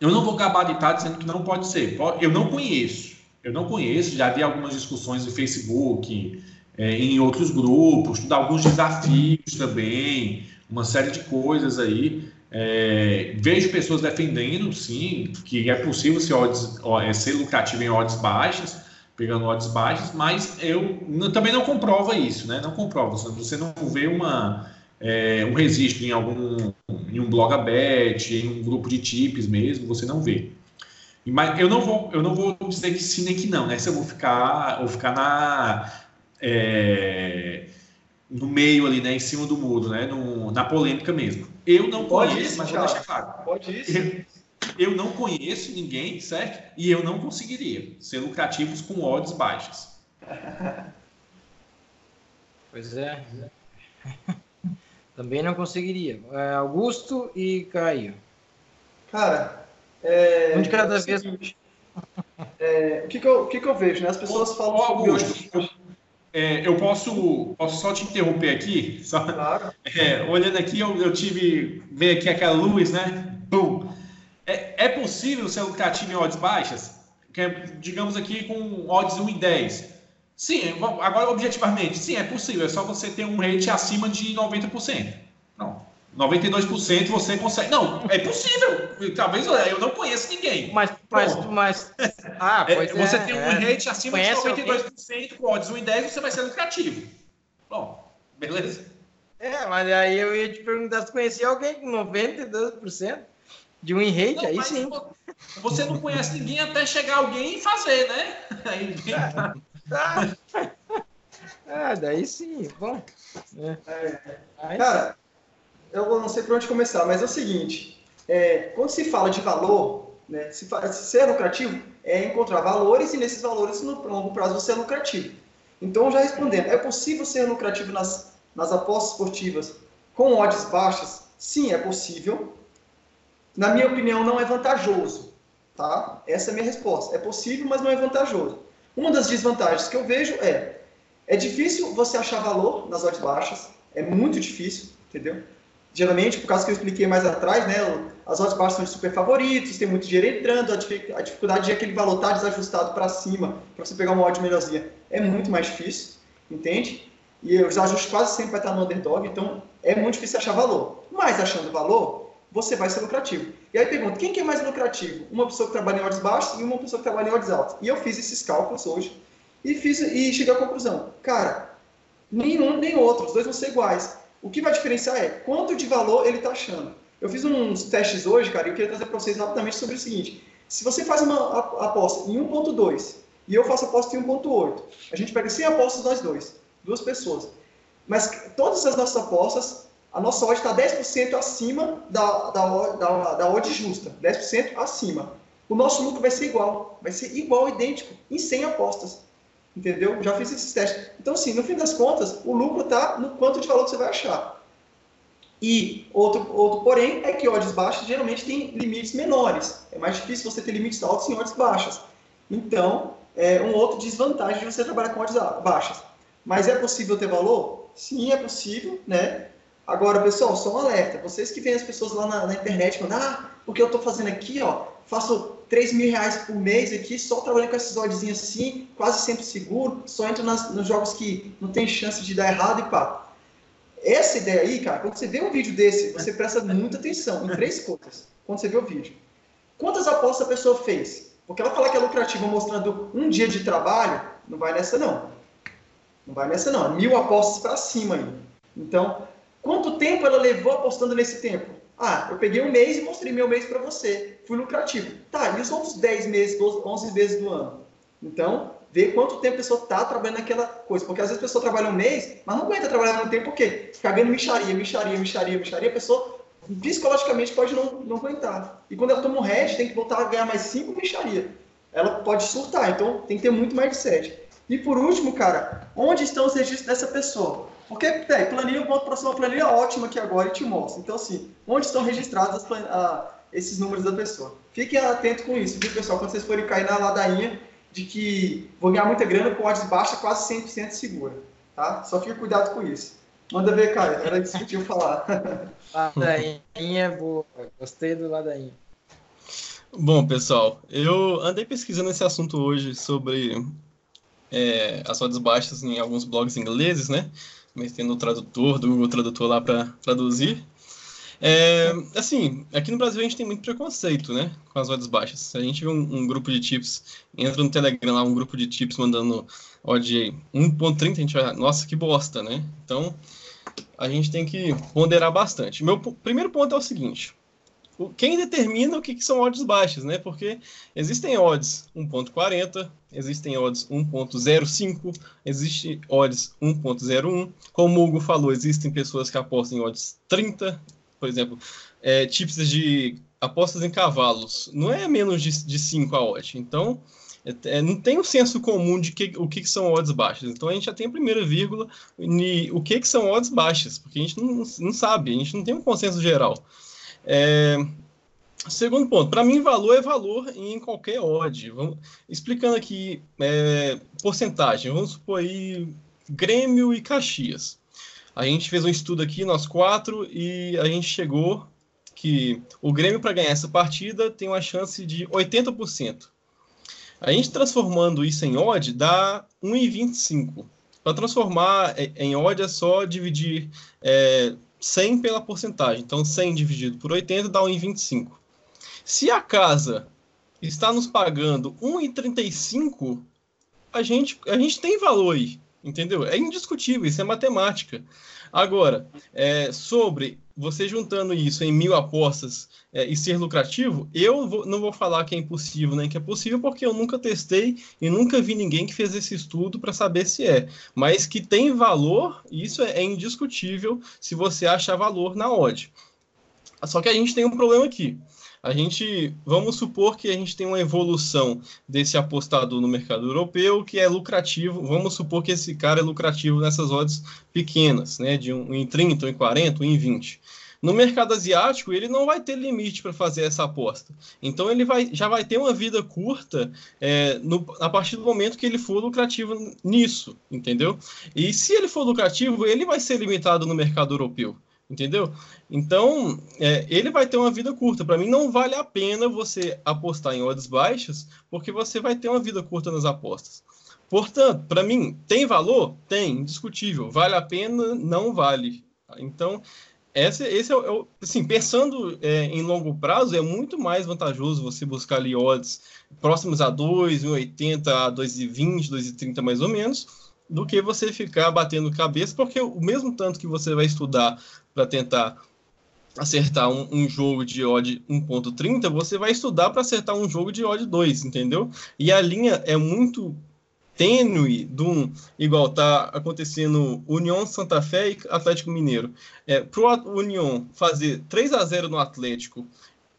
eu não vou gabaritar dizendo que não pode ser. Eu não conheço. Eu não conheço, já vi algumas discussões no Facebook, é, em outros grupos, alguns desafios também, uma série de coisas aí. É, vejo pessoas defendendo, sim, que é possível ser, odds, é, ser lucrativo em odds baixas, pegando odds baixas, mas eu também não comprova isso, né? Não comprova. Você não vê uma, é, um registro em algum em um blogabet, em um grupo de tips mesmo, você não vê. Mas eu não vou, eu não vou dizer que sim nem que não, né? Se eu vou ficar, vou ficar na é, no meio ali, né, em cima do muro, né, no, na polêmica mesmo. Eu não Pode conheço, isso, mas vou deixar claro. Pode isso. Eu, eu não conheço ninguém, certo? E eu não conseguiria ser lucrativos com odds baixas. (laughs) Pois é. (laughs) Também não conseguiria. É, Augusto e Caio. Cara, é, um de cada é vez. É, o que, que, eu, o que, que eu vejo, né? As pessoas falam ô, Augusto, eu, é, eu posso, posso só te interromper aqui? Só, claro. (laughs) É, olhando aqui, eu, eu tive. Ver aqui aquela luz, né? Bum. É, é possível ser lucrativo em odds baixas? Que é, digamos aqui com odds 1 e 10. Sim, agora objetivamente, sim, é possível. É só você ter um rate acima de 90%. Não. 92% você consegue. Não, é possível. Talvez eu não conheço ninguém. Mas, mas, mas. (laughs) Ah, é, você é, tem um é. rate acima Conhece de 92% alguém? com odds 1 em 10, você vai ser lucrativo. Bom, beleza. É, mas aí eu ia te perguntar se conhecia alguém com 92% de um rate, não, aí sim. Você não conhece ninguém até chegar alguém e fazer, né? (laughs) Aí, ah, ah, daí sim, bom. É. É. Cara, eu não sei por onde começar, mas é o seguinte: é, quando se fala de valor, né, se, se ser lucrativo, é encontrar valores e nesses valores no longo prazo você é lucrativo. Então, já respondendo, é possível ser lucrativo nas, nas apostas esportivas com odds baixas? Sim, é possível. Na minha opinião, não é vantajoso. Tá? Essa é a minha resposta. É possível, mas não é vantajoso. Uma das desvantagens que eu vejo é é difícil você achar valor nas odds baixas, é muito difícil, entendeu? Geralmente, por causa que eu expliquei mais atrás, né, as odds baixas são de super favoritos, tem muito dinheiro entrando, a dificuldade de aquele valor estar tá desajustado para cima, para você pegar uma odd melhorzinha, é muito mais difícil, entende? E os ajustes quase sempre vai estar no underdog, então é muito difícil achar valor. Mas achando valor, você vai ser lucrativo. E aí pergunta, quem que é mais lucrativo? Uma pessoa que trabalha em odds baixos e uma pessoa que trabalha em odds altos. E eu fiz esses cálculos hoje e, fiz, e cheguei à conclusão, cara, nenhum nem outro, os dois vão ser iguais. O que vai diferenciar é quanto de valor ele está achando. Eu fiz uns testes hoje, cara, e eu queria trazer para vocês rapidamente sobre o seguinte. Se você faz uma aposta em 1.2 e eu faço aposta em 1.8, a gente pega 100 apostas nós dois, duas pessoas. Mas todas as nossas apostas a nossa odd está 10% acima da, da, da, da odd justa, 10% acima. O nosso lucro vai ser igual, vai ser igual, idêntico, em 100 apostas. Entendeu? Já fiz esses testes. Então, assim, no fim das contas, o lucro está no quanto de valor que você vai achar. E outro, outro porém é que odds baixas geralmente tem limites menores. É mais difícil você ter limites altos em odds baixas. Então, é um outro desvantagem de você trabalhar com odds baixas. Mas é possível ter valor? Sim, é possível, né? Agora, pessoal, só um alerta. Vocês que veem as pessoas lá na, na internet falando, ah, porque eu estou fazendo aqui, ó, faço 3 mil reais por mês aqui, só trabalhando com esses oddzinhos assim, quase sempre seguro, só entro nas, nos jogos que não tem chance de dar errado e pá. Essa ideia aí, cara, quando você vê um vídeo desse, você presta muita atenção em três coisas. Quando você vê o vídeo. Quantas apostas a pessoa fez? Porque ela fala que é lucrativa mostrando um dia de trabalho, não vai nessa não. Não vai nessa não. Mil apostas para cima aí. Então, Quanto tempo ela levou apostando nesse tempo? Ah, eu peguei um mês e mostrei meu mês para você. Fui lucrativo. Tá, e os outros 10 meses, 12, 11 meses do ano? Então, vê quanto tempo a pessoa está trabalhando naquela coisa. Porque às vezes a pessoa trabalha um mês, mas não aguenta trabalhar no tempo, por quê? Ficar vendo micharia, micharia, micharia, micharia, a pessoa psicologicamente pode não, não aguentar. E quando ela toma um head, tem que voltar a ganhar mais 5 micharia. Ela pode surtar, então tem que ter muito 7. E por último, cara, onde estão os registros dessa pessoa? Porque, tem, planilha, eu boto para uma planilha ótima aqui agora e te mostro. Então, assim, onde estão registrados a, esses números da pessoa? Fiquem atentos com isso, viu, pessoal? Quando vocês forem cair na ladainha de que vou ganhar muita grana com odds baixa, quase 100% segura. Tá? Só fica cuidado com isso. Manda ver, Caio. Era isso que eu tinha falar. (laughs) Ladainha é boa. Gostei do ladainha. Bom, pessoal, eu andei pesquisando esse assunto hoje sobre é, as odds baixas em alguns blogs ingleses, né? Metendo o tradutor, do Google Tradutor lá para traduzir. É, assim, aqui no Brasil a gente tem muito preconceito, né, com as odds baixas. A gente vê um, um grupo de tips, entra no Telegram lá, um grupo de tips mandando odd 1.30, a gente vai, nossa, que bosta, né? Então, a gente tem que ponderar bastante. Meu primeiro ponto é o seguinte, quem determina o que, que são odds baixas, né? Porque existem odds 1.40, existem odds 1.05, existe odds 1.01. Como o Hugo falou, existem pessoas que apostam em odds 30, por exemplo, é, de apostas em cavalos, não é menos de, de 5 a odd. Então, é, é, não tem um senso comum de que, o que, que, são odds baixas. Então, a gente já tem a primeira vírgula em o que, que são odds baixas, porque a gente não, não sabe, a gente não tem um consenso geral. É, segundo ponto, para mim, valor é valor em qualquer odd. Vamos, explicando aqui é, porcentagem, vamos supor aí Grêmio e Caxias. A gente fez um estudo aqui, nós quatro, e a gente chegou que o Grêmio, para ganhar essa partida, tem uma chance de 80%. A gente transformando isso em odd dá 1,25. Para transformar em odd é só dividir é, 100 pela porcentagem. Então, 100 dividido por 80 dá 1,25. Se a casa está nos pagando 1,35, a gente, a gente tem valor aí entendeu? É indiscutível, isso é matemática. Agora, é, sobre você juntando isso em mil apostas é, e ser lucrativo, eu vou, não vou falar que é impossível nem que é possível, porque eu nunca testei e nunca vi ninguém que fez esse estudo para saber se é. Mas que tem valor, isso é, é indiscutível se você achar valor na odd. Só que a gente tem um problema aqui a gente, vamos supor que a gente tem uma evolução desse apostador no mercado europeu que é lucrativo, vamos supor que esse cara é lucrativo nessas odds pequenas, né, de um em 30, um em 40, um em 20. No mercado asiático, ele não vai ter limite para fazer essa aposta. Então, ele vai, já vai ter uma vida curta é, no, a partir do momento que ele for lucrativo nisso, entendeu? E se ele for lucrativo, ele vai ser limitado no mercado europeu entendeu? Então, é, ele vai ter uma vida curta. Para mim, não vale a pena você apostar em odds baixas, porque você vai ter uma vida curta nas apostas. Portanto, para mim, tem valor? Tem, indiscutível. Vale a pena? Não vale. Então, esse, esse é, o, é assim, pensando é, em longo prazo, é muito mais vantajoso você buscar ali odds próximos a 2, 1,80 a 2,20, 2,30 mais ou menos, do que você ficar batendo cabeça, porque o mesmo tanto que você vai estudar para tentar acertar um, um, jogo de odd 1.30, você vai estudar para acertar um jogo de odd 2, entendeu? E a linha é muito tênue do igual tá acontecendo União Santa Fé e Atlético Mineiro. É, para o União fazer 3 a 0 no Atlético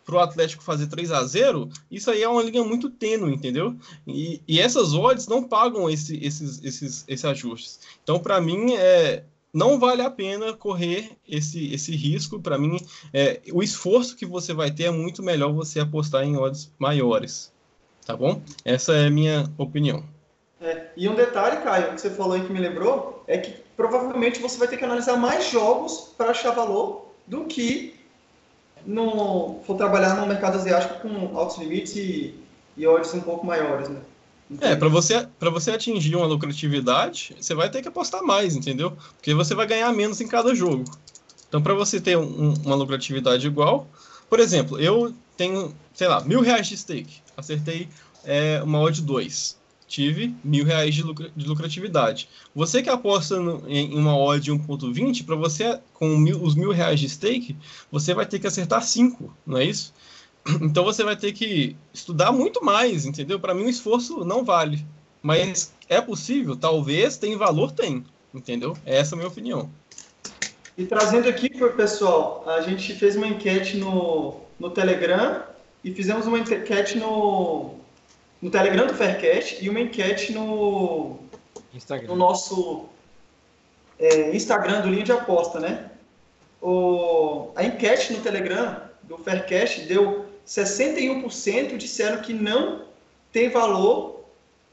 para o Atlético fazer 3 a 0 isso aí é uma linha muito tênue, entendeu? E, e essas odds não pagam esse, esses, esses, esses ajustes. Então, para mim, é, não vale a pena correr esse, esse risco. Para mim, é, o esforço que você vai ter é muito melhor você apostar em odds maiores. Tá bom? Essa é a minha opinião. É, e um detalhe, Caio, que você falou aí que me lembrou, é que provavelmente você vai ter que analisar mais jogos para achar valor do que no, for trabalhar no mercado asiático com altos limites e, e odds um pouco maiores, né? É, para você, para você atingir uma lucratividade, você vai ter que apostar mais, entendeu? Porque você vai ganhar menos em cada jogo. Então, para você ter um, uma lucratividade igual, por exemplo, eu tenho, sei lá, mil reais de stake, acertei é, uma odd 2 tive mil reais de, lucra, de lucratividade. Você que aposta no, em uma odd 1.20, para você, com mil, os mil reais de stake, você vai ter que acertar 5, não é isso? (clears throat) Então você vai ter que estudar muito mais, entendeu? Para mim o esforço não vale. Mas é possível? Talvez, tem valor, tem. Entendeu? Essa é a minha opinião. E trazendo aqui para o pessoal, a gente fez uma enquete no, no Telegram e fizemos uma enquete no, no Telegram do Faircast e uma enquete no, Instagram. no nosso é, Instagram do Linha de Aposta, né? O, a enquete no Telegram do Faircast deu 61% disseram que não tem valor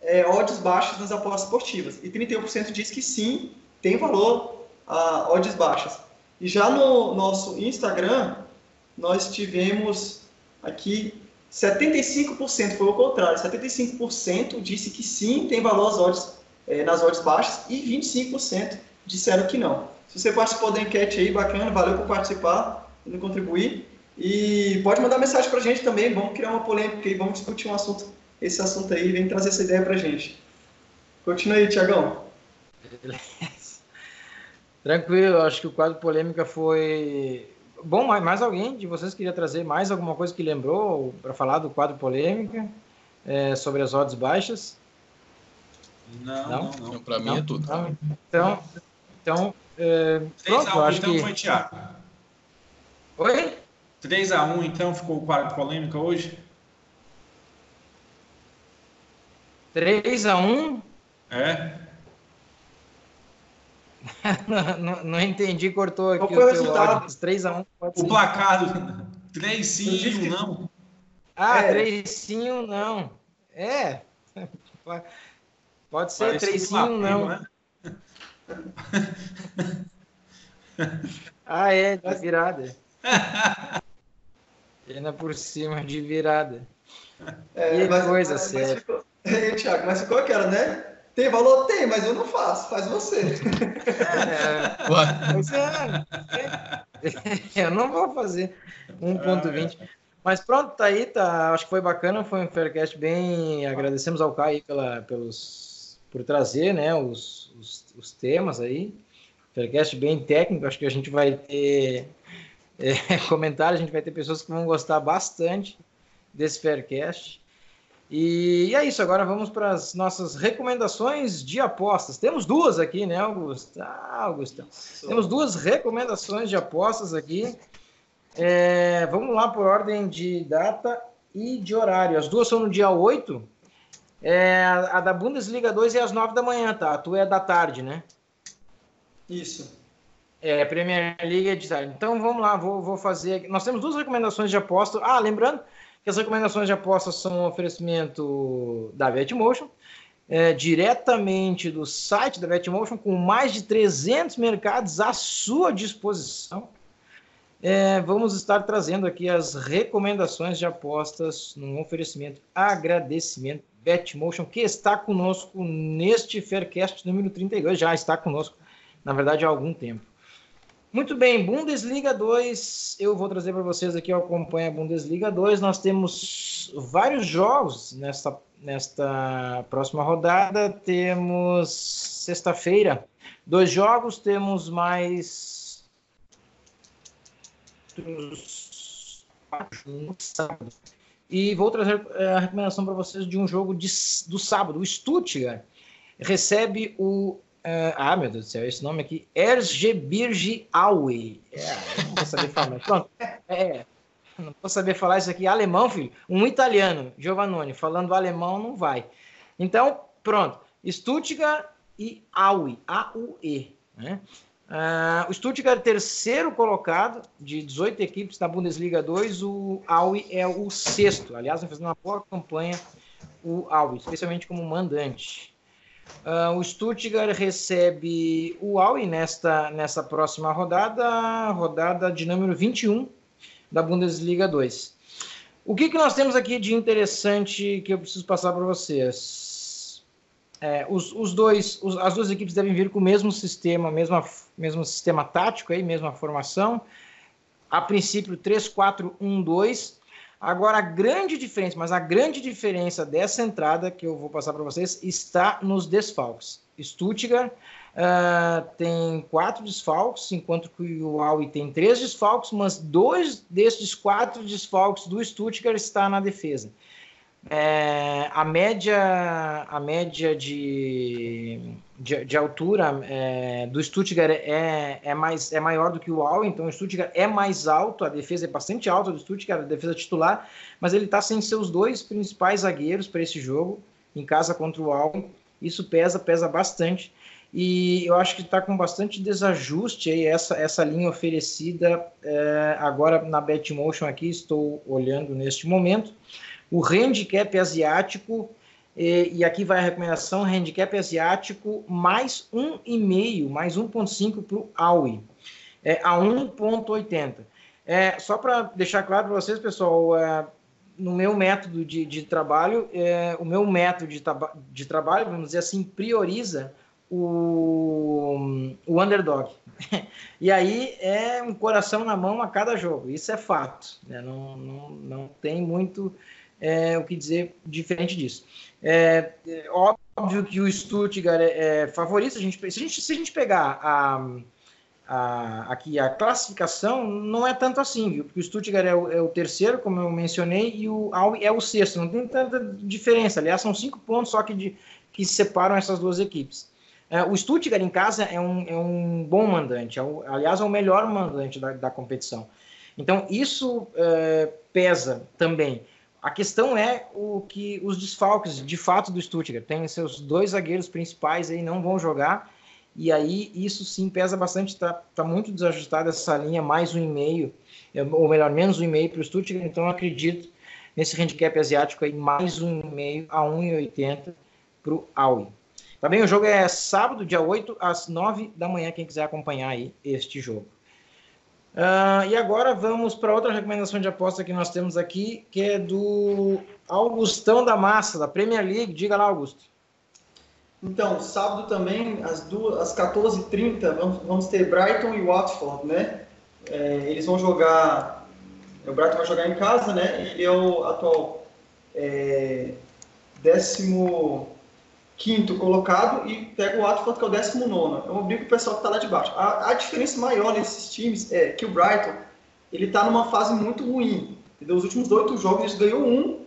é, odds baixas nas apostas esportivas. E 31% diz que sim, tem valor a odds baixas. E já no nosso Instagram, nós tivemos aqui 75% foi o contrário, 75% disse que sim, tem valor as odds, é, nas odds baixas e 25% disseram que não. Se você participou da enquete aí, bacana, valeu por participar e contribuir. E pode mandar mensagem para a gente também, vamos criar uma polêmica e vamos discutir um assunto, esse assunto aí, vem trazer essa ideia para a gente. Continua aí, Tiagão. Tranquilo, acho que o quadro polêmica foi Bom, mais alguém de vocês queria trazer mais alguma coisa que lembrou para falar do quadro polêmica é, sobre as odds baixas? Não, não, não. não para mim é tudo. Não. Então, então é, pronto, a 1, acho então que... foi Thiago. Oi? 3x1, então, ficou o quadro polêmica hoje? 3x1? É (laughs) não, não, entendi, cortou aqui Qual foi o, resultado? 3x1. O placar 3 sim, 1 não. Ah, é. 3 sim, 1 não. É. (laughs) Pode ser 3 sim, 1 não. Né? (laughs) ah, é, de virada. Ainda por cima de virada. (laughs) É, mas, coisa mas, séria. Mas ficou... (laughs) É, Thiago, mas ficou aquela, né? Tem valor? Tem, mas eu não faço, faz você. (laughs) É, pois é, eu não vou fazer 1.20. Mas pronto, tá aí, tá. Acho que foi bacana, foi um Faircast bem. Agradecemos ao Caio pela, pelos, por trazer né, os, os, os temas aí. Faircast bem técnico, acho que a gente vai ter é, (laughs) comentários, a gente vai ter pessoas que vão gostar bastante desse Faircast. E é isso, agora vamos para as nossas recomendações de apostas. Temos duas aqui, né, Augusto? Ah, Augusto. Temos duas recomendações de apostas aqui. É, vamos lá por ordem de data e de horário. As duas são no dia 8. É, a da Bundesliga 2 é às 9 da manhã, tá? A tua é da tarde, né? Isso. É, Premier League é de tarde. Então vamos lá, vou, vou fazer. Nós temos duas recomendações de aposta. Ah, lembrando que as recomendações de apostas são um oferecimento da Betmotion, é, diretamente do site da Betmotion, com mais de 300 mercados à sua disposição. É, vamos estar trazendo aqui as recomendações de apostas num oferecimento agradecimento Betmotion, que está conosco neste Faircast número 32, já está conosco, na verdade, há algum tempo. Muito bem, Bundesliga 2, eu vou trazer para vocês aqui, eu acompanho a Bundesliga 2. Nós temos vários jogos nesta, nesta próxima rodada. Temos sexta-feira, dois jogos, temos mais. E vou trazer eh, a recomendação para vocês de um jogo de, do sábado. O Stuttgart recebe o Uh, ah, meu Deus do céu, esse nome aqui, Erzgebirge Aue. É, não vou saber falar. Pronto. É, não vou saber falar isso aqui. Alemão, filho. Um italiano, Giovannone, falando alemão não vai. Então, pronto. Stuttgart e Aue. A-U-E. Né? Uh, o Stuttgart é terceiro colocado de 18 equipes na Bundesliga 2. O Aue é o sexto. Aliás, vem fazendo uma boa campanha o Aue, especialmente como mandante. Uh, o Stuttgart recebe o Aue nesta, nessa próxima rodada, rodada de número 21 da Bundesliga 2. O que, que nós temos aqui de interessante que eu preciso passar para vocês? É, os, os, dois, os, as duas equipes devem vir com o mesmo sistema, mesma, mesmo sistema tático, aí, mesma formação. A princípio, 3-4-1-2 Agora, a grande diferença, mas a grande diferença dessa entrada que eu vou passar para vocês está nos desfalques. Stuttgart uh, tem quatro desfalques, enquanto que o Aue tem três desfalques, mas dois desses quatro desfalques do Stuttgart está na defesa. É, a média, a média de, de, de altura é, do Stuttgart é, é, mais, é maior do que o Aue, então o Stuttgart é mais alto, a defesa é bastante alta do Stuttgart, a defesa titular, mas ele está sem seus dois principais zagueiros para esse jogo, em casa contra o Aue, isso pesa, pesa bastante, e eu acho que está com bastante desajuste aí essa, essa linha oferecida é, agora na Betmotion aqui, estou olhando neste momento, o handicap asiático E, e aqui vai a recomendação: handicap asiático mais 1,5, mais 1,5 para o AUI, é, a 1,80. É, só para deixar claro para vocês, pessoal, é, no meu método de, de trabalho, é, o meu método de, de, trabalho, vamos dizer assim, prioriza o, o underdog. (laughs) e aí é um coração na mão a cada jogo, isso é fato, né? não, não, não tem muito é, o que dizer diferente disso. É, é óbvio que o Stuttgart é, é favorito, a gente, se, a gente, se a gente pegar a a, aqui a classificação não é tanto assim, viu? Porque o Stuttgart é o, é o, terceiro, como eu mencionei, e o Aue é o sexto. Não tem tanta diferença. Aliás, são cinco pontos só que, de, que separam essas duas equipes. É, o Stuttgart em casa é um, é um bom mandante, é o, aliás, é o melhor mandante da, da competição. Então, isso é, pesa também. A questão é o que os desfalques, de fato, do Stuttgart. Tem seus dois zagueiros principais aí, não vão jogar e aí isso sim pesa bastante, está tá muito desajustada essa linha, mais um e meio, ou melhor, menos um e meio para o Stuttgart, então eu acredito nesse handicap asiático aí, mais um e meio a 1,80 para o Aui. Tá bem? O jogo é sábado, dia 8, às 9 da manhã, quem quiser acompanhar aí este jogo. Uh, e agora vamos para outra recomendação de aposta que nós temos aqui, que é do Augustão da Massa, da Premier League. Diga lá, Augusto. Então, sábado também, às, às 14h30, vamos, vamos ter Brighton e Watford, né? É, eles vão jogar. O Brighton vai jogar em casa, né? Ele é o atual é, 15 colocado e pega o Watford, que é o 19. É uma briga com o pessoal que está lá de baixo. A, a, diferença maior nesses times é que o Brighton ele está numa fase muito ruim. Entendeu? Os últimos oito jogos eles ganhou um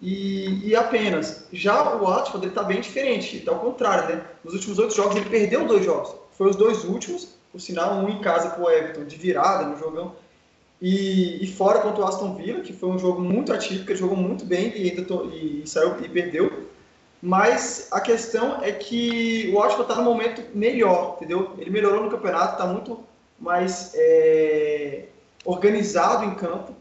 e, e apenas. Já o Watford está bem diferente, está ao contrário, né? Nos últimos oito jogos ele perdeu dois jogos. Foi os dois últimos, por sinal, um em casa com o Everton, de virada no jogão. E, e, fora contra o Aston Villa, que foi um jogo muito atípico, ele jogou muito bem e, ainda e, e saiu e perdeu. Mas a questão é que o Watford está no momento melhor, entendeu? Ele melhorou no campeonato, está muito mais é, organizado em campo.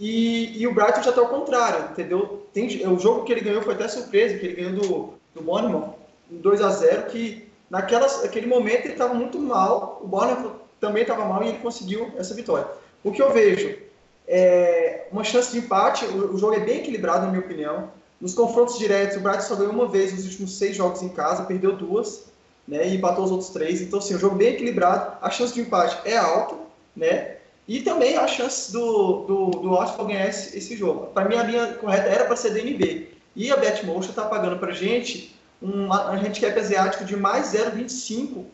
E, e o Brighton já está ao contrário, entendeu? Tem, o jogo que ele ganhou foi até surpresa, que ele ganhou do, do Bournemouth, 2 a 0 que naquele momento ele estava muito mal, o Bournemouth também estava mal e ele conseguiu essa vitória. O que eu vejo é uma chance de empate, o, o jogo é bem equilibrado, na minha opinião. Nos confrontos diretos, o Brighton só ganhou uma vez nos últimos seis jogos em casa, perdeu duas, né, e empatou os outros três. Então, assim, o jogo bem equilibrado, a chance de empate é alta, né, e também a chance do, do, do Watford ganhar esse, esse jogo. Para mim, a linha correta era para ser DNB. E a Betmotion está pagando para gente um, um handicap asiático de mais 0,25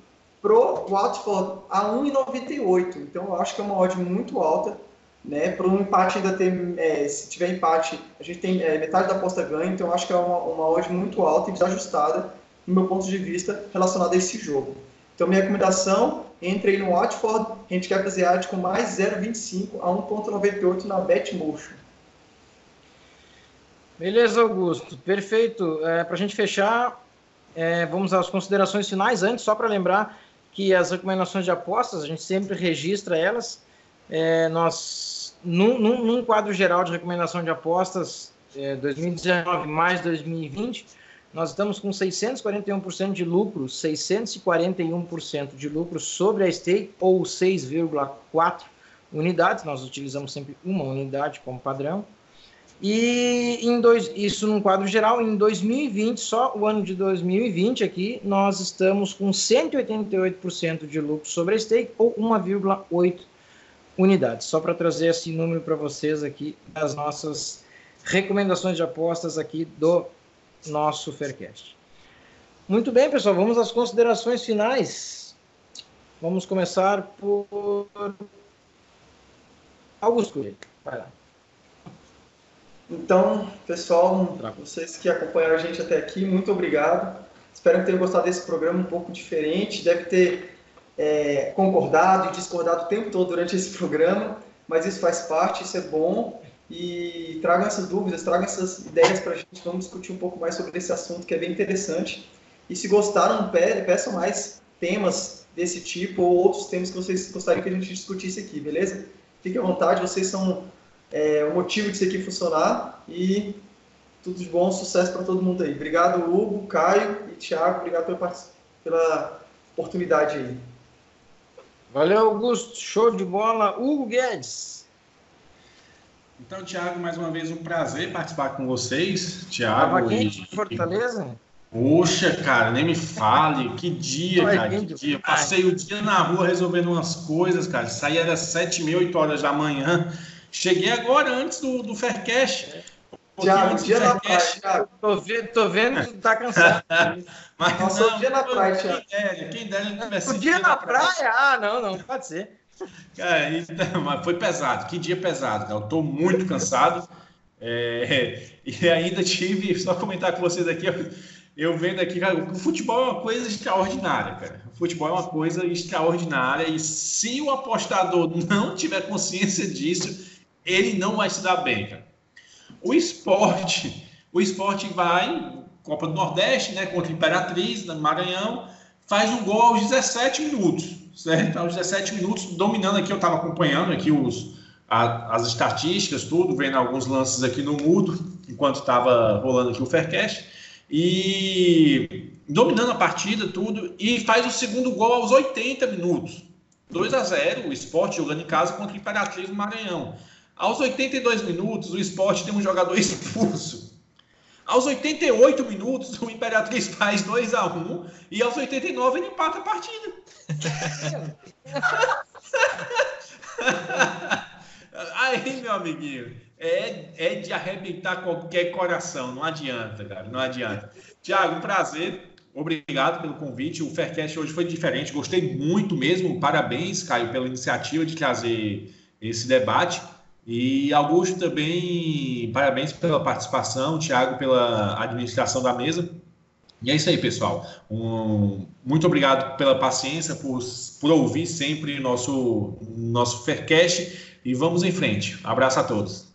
pro Watford a 1,98. Então, eu acho que é uma odd muito alta. Né, para um empate ainda ter, é, se tiver empate, a gente tem é, metade da aposta ganha, então acho que é uma, uma odd muito alta e desajustada, no meu ponto de vista, relacionada a esse jogo. Então, minha recomendação, entre no Watford, handicap asiático mais 0,25 a 1,98 na Betmotion. Beleza, Augusto. Perfeito. É, para a gente fechar, é, vamos às considerações finais. Antes, só para lembrar que as recomendações de apostas, a gente sempre registra elas. É, nós, num, num, num, quadro geral de recomendação de apostas, 2019 é, mais 2020, nós estamos com 641% de lucro, 641% de lucro sobre a stake, ou 6,4 unidades, nós utilizamos sempre uma unidade como padrão. E em dois, isso num quadro geral, em 2020, só o ano de 2020 aqui, nós estamos com 188% de lucro sobre a stake, ou 1,8 unidades. Só para trazer esse número para vocês aqui, das nossas recomendações de apostas aqui do nosso Faircast. Muito bem, pessoal, vamos às considerações finais. Vamos começar por Augusto. Vai lá. Então, pessoal, vocês que acompanharam a gente até aqui, muito obrigado. Espero que tenham gostado desse programa um pouco diferente. Deve ter é, concordado e discordado o tempo todo durante esse programa, mas isso faz parte, isso é bom e tragam essas dúvidas, tragam essas ideias para a gente. Vamos discutir um pouco mais sobre esse assunto que é bem interessante. E se gostaram, peçam mais temas desse tipo ou outros temas que vocês gostariam que a gente discutisse aqui, beleza? Fiquem à vontade, vocês são é, o motivo disso aqui funcionar e Tudo de bom, sucesso para todo mundo aí. Obrigado, Hugo, Caio e Thiago. Obrigado pela, pela oportunidade aí. Valeu, Augusto. Show de bola. Hugo Guedes. Então, Thiago, mais uma vez um prazer participar com vocês. Thiago. Tava quente e... Fortaleza? Poxa, cara, nem me fale. Que dia, cara. Que dia. Passei o dia na rua resolvendo umas coisas, cara. Saí era sete mil, oito horas da manhã. Cheguei agora antes do, do Faircast. Um Thiago, dia na praia, Tô vendo, tô vendo que tá cansado. (laughs) Mas Passou não, dia na praia, Thiago. Quem dera, quem dera O dia na praia? praia? Ah, não, não, pode ser. Cara, então, (laughs) mas foi pesado. Que dia pesado, cara. Eu tô muito cansado. É, (laughs) e ainda tive, só comentar com vocês aqui, eu vendo aqui, cara, o futebol é uma coisa extraordinária, cara. O futebol é uma coisa extraordinária e se o apostador não tiver consciência disso, ele não vai se dar bem, cara. O esporte, o esporte vai, Copa do Nordeste, né, contra Imperatriz, no Maranhão, faz um gol aos 17 minutos, certo? Aos 17 minutos, dominando aqui, eu estava acompanhando aqui os, a, as estatísticas, tudo, vendo alguns lances aqui no mudo, enquanto estava rolando aqui o Faircast e dominando a partida, tudo, e faz o segundo gol aos 80 minutos. 2 a 0 o esporte jogando em casa contra Imperatriz do Maranhão. Aos 82 minutos, o esporte tem um jogador (laughs) expulso. Aos 88 minutos, o Imperatriz (laughs) faz 2 a 1 e aos 89 ele empata a partida. (laughs) Aí, meu amiguinho, é, é de arrebentar qualquer coração. Não adianta, cara. Não adianta. Tiago, prazer. Obrigado pelo convite. O Faircast hoje foi diferente. Gostei muito mesmo. Parabéns, Caio, pela iniciativa de trazer esse debate. E Augusto também, parabéns pela participação, Tiago pela administração da mesa. E é isso aí, pessoal. Um, muito obrigado pela paciência, por, por ouvir sempre nosso, nosso Faircast e vamos em frente. abraço a todos.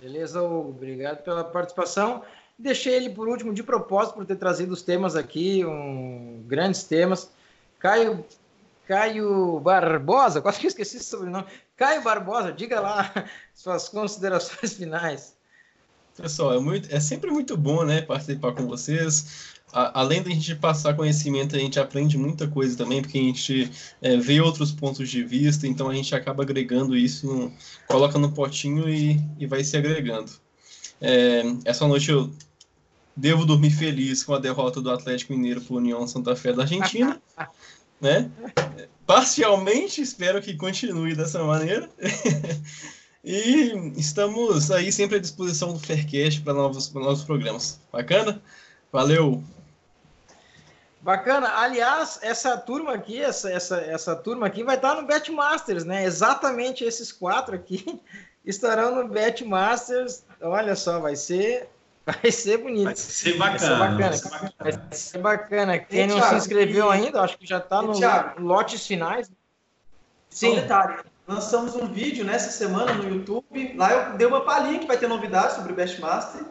Beleza, Hugo. Obrigado pela participação. Deixei ele por último de propósito por ter trazido os temas aqui, um, grandes temas. Caio, Caio Barbosa, quase que eu esqueci o sobrenome. Caio Barbosa, diga lá (laughs) suas considerações finais. Pessoal, é, muito, é sempre muito bom né, participar com vocês a, além da gente passar conhecimento, a gente aprende muita coisa também, porque a gente é, vê outros pontos de vista, então a gente acaba agregando isso, coloca no potinho e, e vai se agregando. É, essa noite eu devo dormir feliz com a derrota do Atlético Mineiro para o União Santa Fé da Argentina, (laughs) né? Parcialmente, espero que continue dessa maneira. (laughs) e estamos aí sempre à disposição do Faircast para novos, novos programas. Bacana? Valeu! Bacana. Aliás, essa turma aqui, essa, essa, essa turma aqui vai estar no Betmasters, né? Exatamente esses quatro aqui (laughs) estarão no Betmasters. Olha só, vai ser, vai ser bonito. Vai ser bacana. Vai ser bacana. Vai ser bacana. Quem não Thiago, se inscreveu e... ainda, acho que já está no Thiago, lotes finais. Sim. detalhe. Lançamos um vídeo nessa semana no YouTube. Lá eu dei uma palhinha que vai ter novidades sobre o Bestmaster.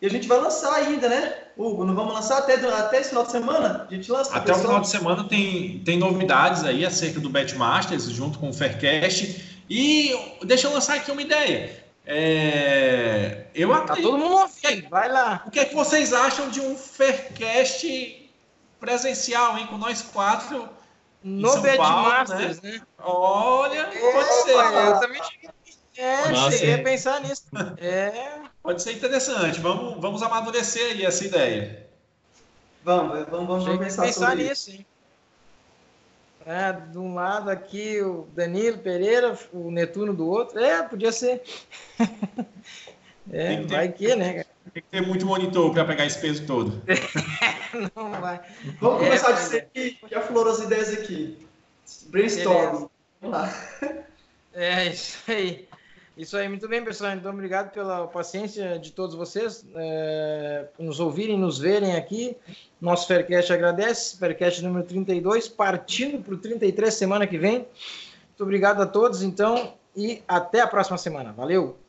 E a gente vai lançar ainda, né? Hugo, não vamos lançar até, até esse final de semana? A gente lança. Até o final de semana tem, tem novidades aí acerca do Betmasters, junto com o Faircast. E deixa eu lançar aqui uma ideia. É, eu tá acredito. Tá todo mundo ouvindo, vai lá. O que é que vocês acham de um Faircast presencial, hein? Com nós quatro. No Betmasters, né? né? Olha, pode ser. Eu também cheguei, é, cheguei a pensar nisso. É. Pode ser interessante. Vamos, vamos amadurecer aí essa ideia. Vamos, vamos, vamos pensar, pensar nisso. Hein? É, de um lado aqui o Danilo Pereira, o Netuno do outro. É, podia ser. (laughs) é, que vai que, né? Tem que ter muito monitor para pegar esse peso todo. (laughs) Não vai. Vamos é, começar a dizer que, que aflorou as ideias aqui. Brainstorm. Vamos lá. É, isso aí. Isso aí, muito bem, pessoal. Então, obrigado pela paciência de todos vocês, é, nos ouvirem, nos verem aqui. Nosso Faircast agradece, Faircast número 32, partindo para o 33 semana que vem. Muito obrigado a todos, então, e até a próxima semana. Valeu!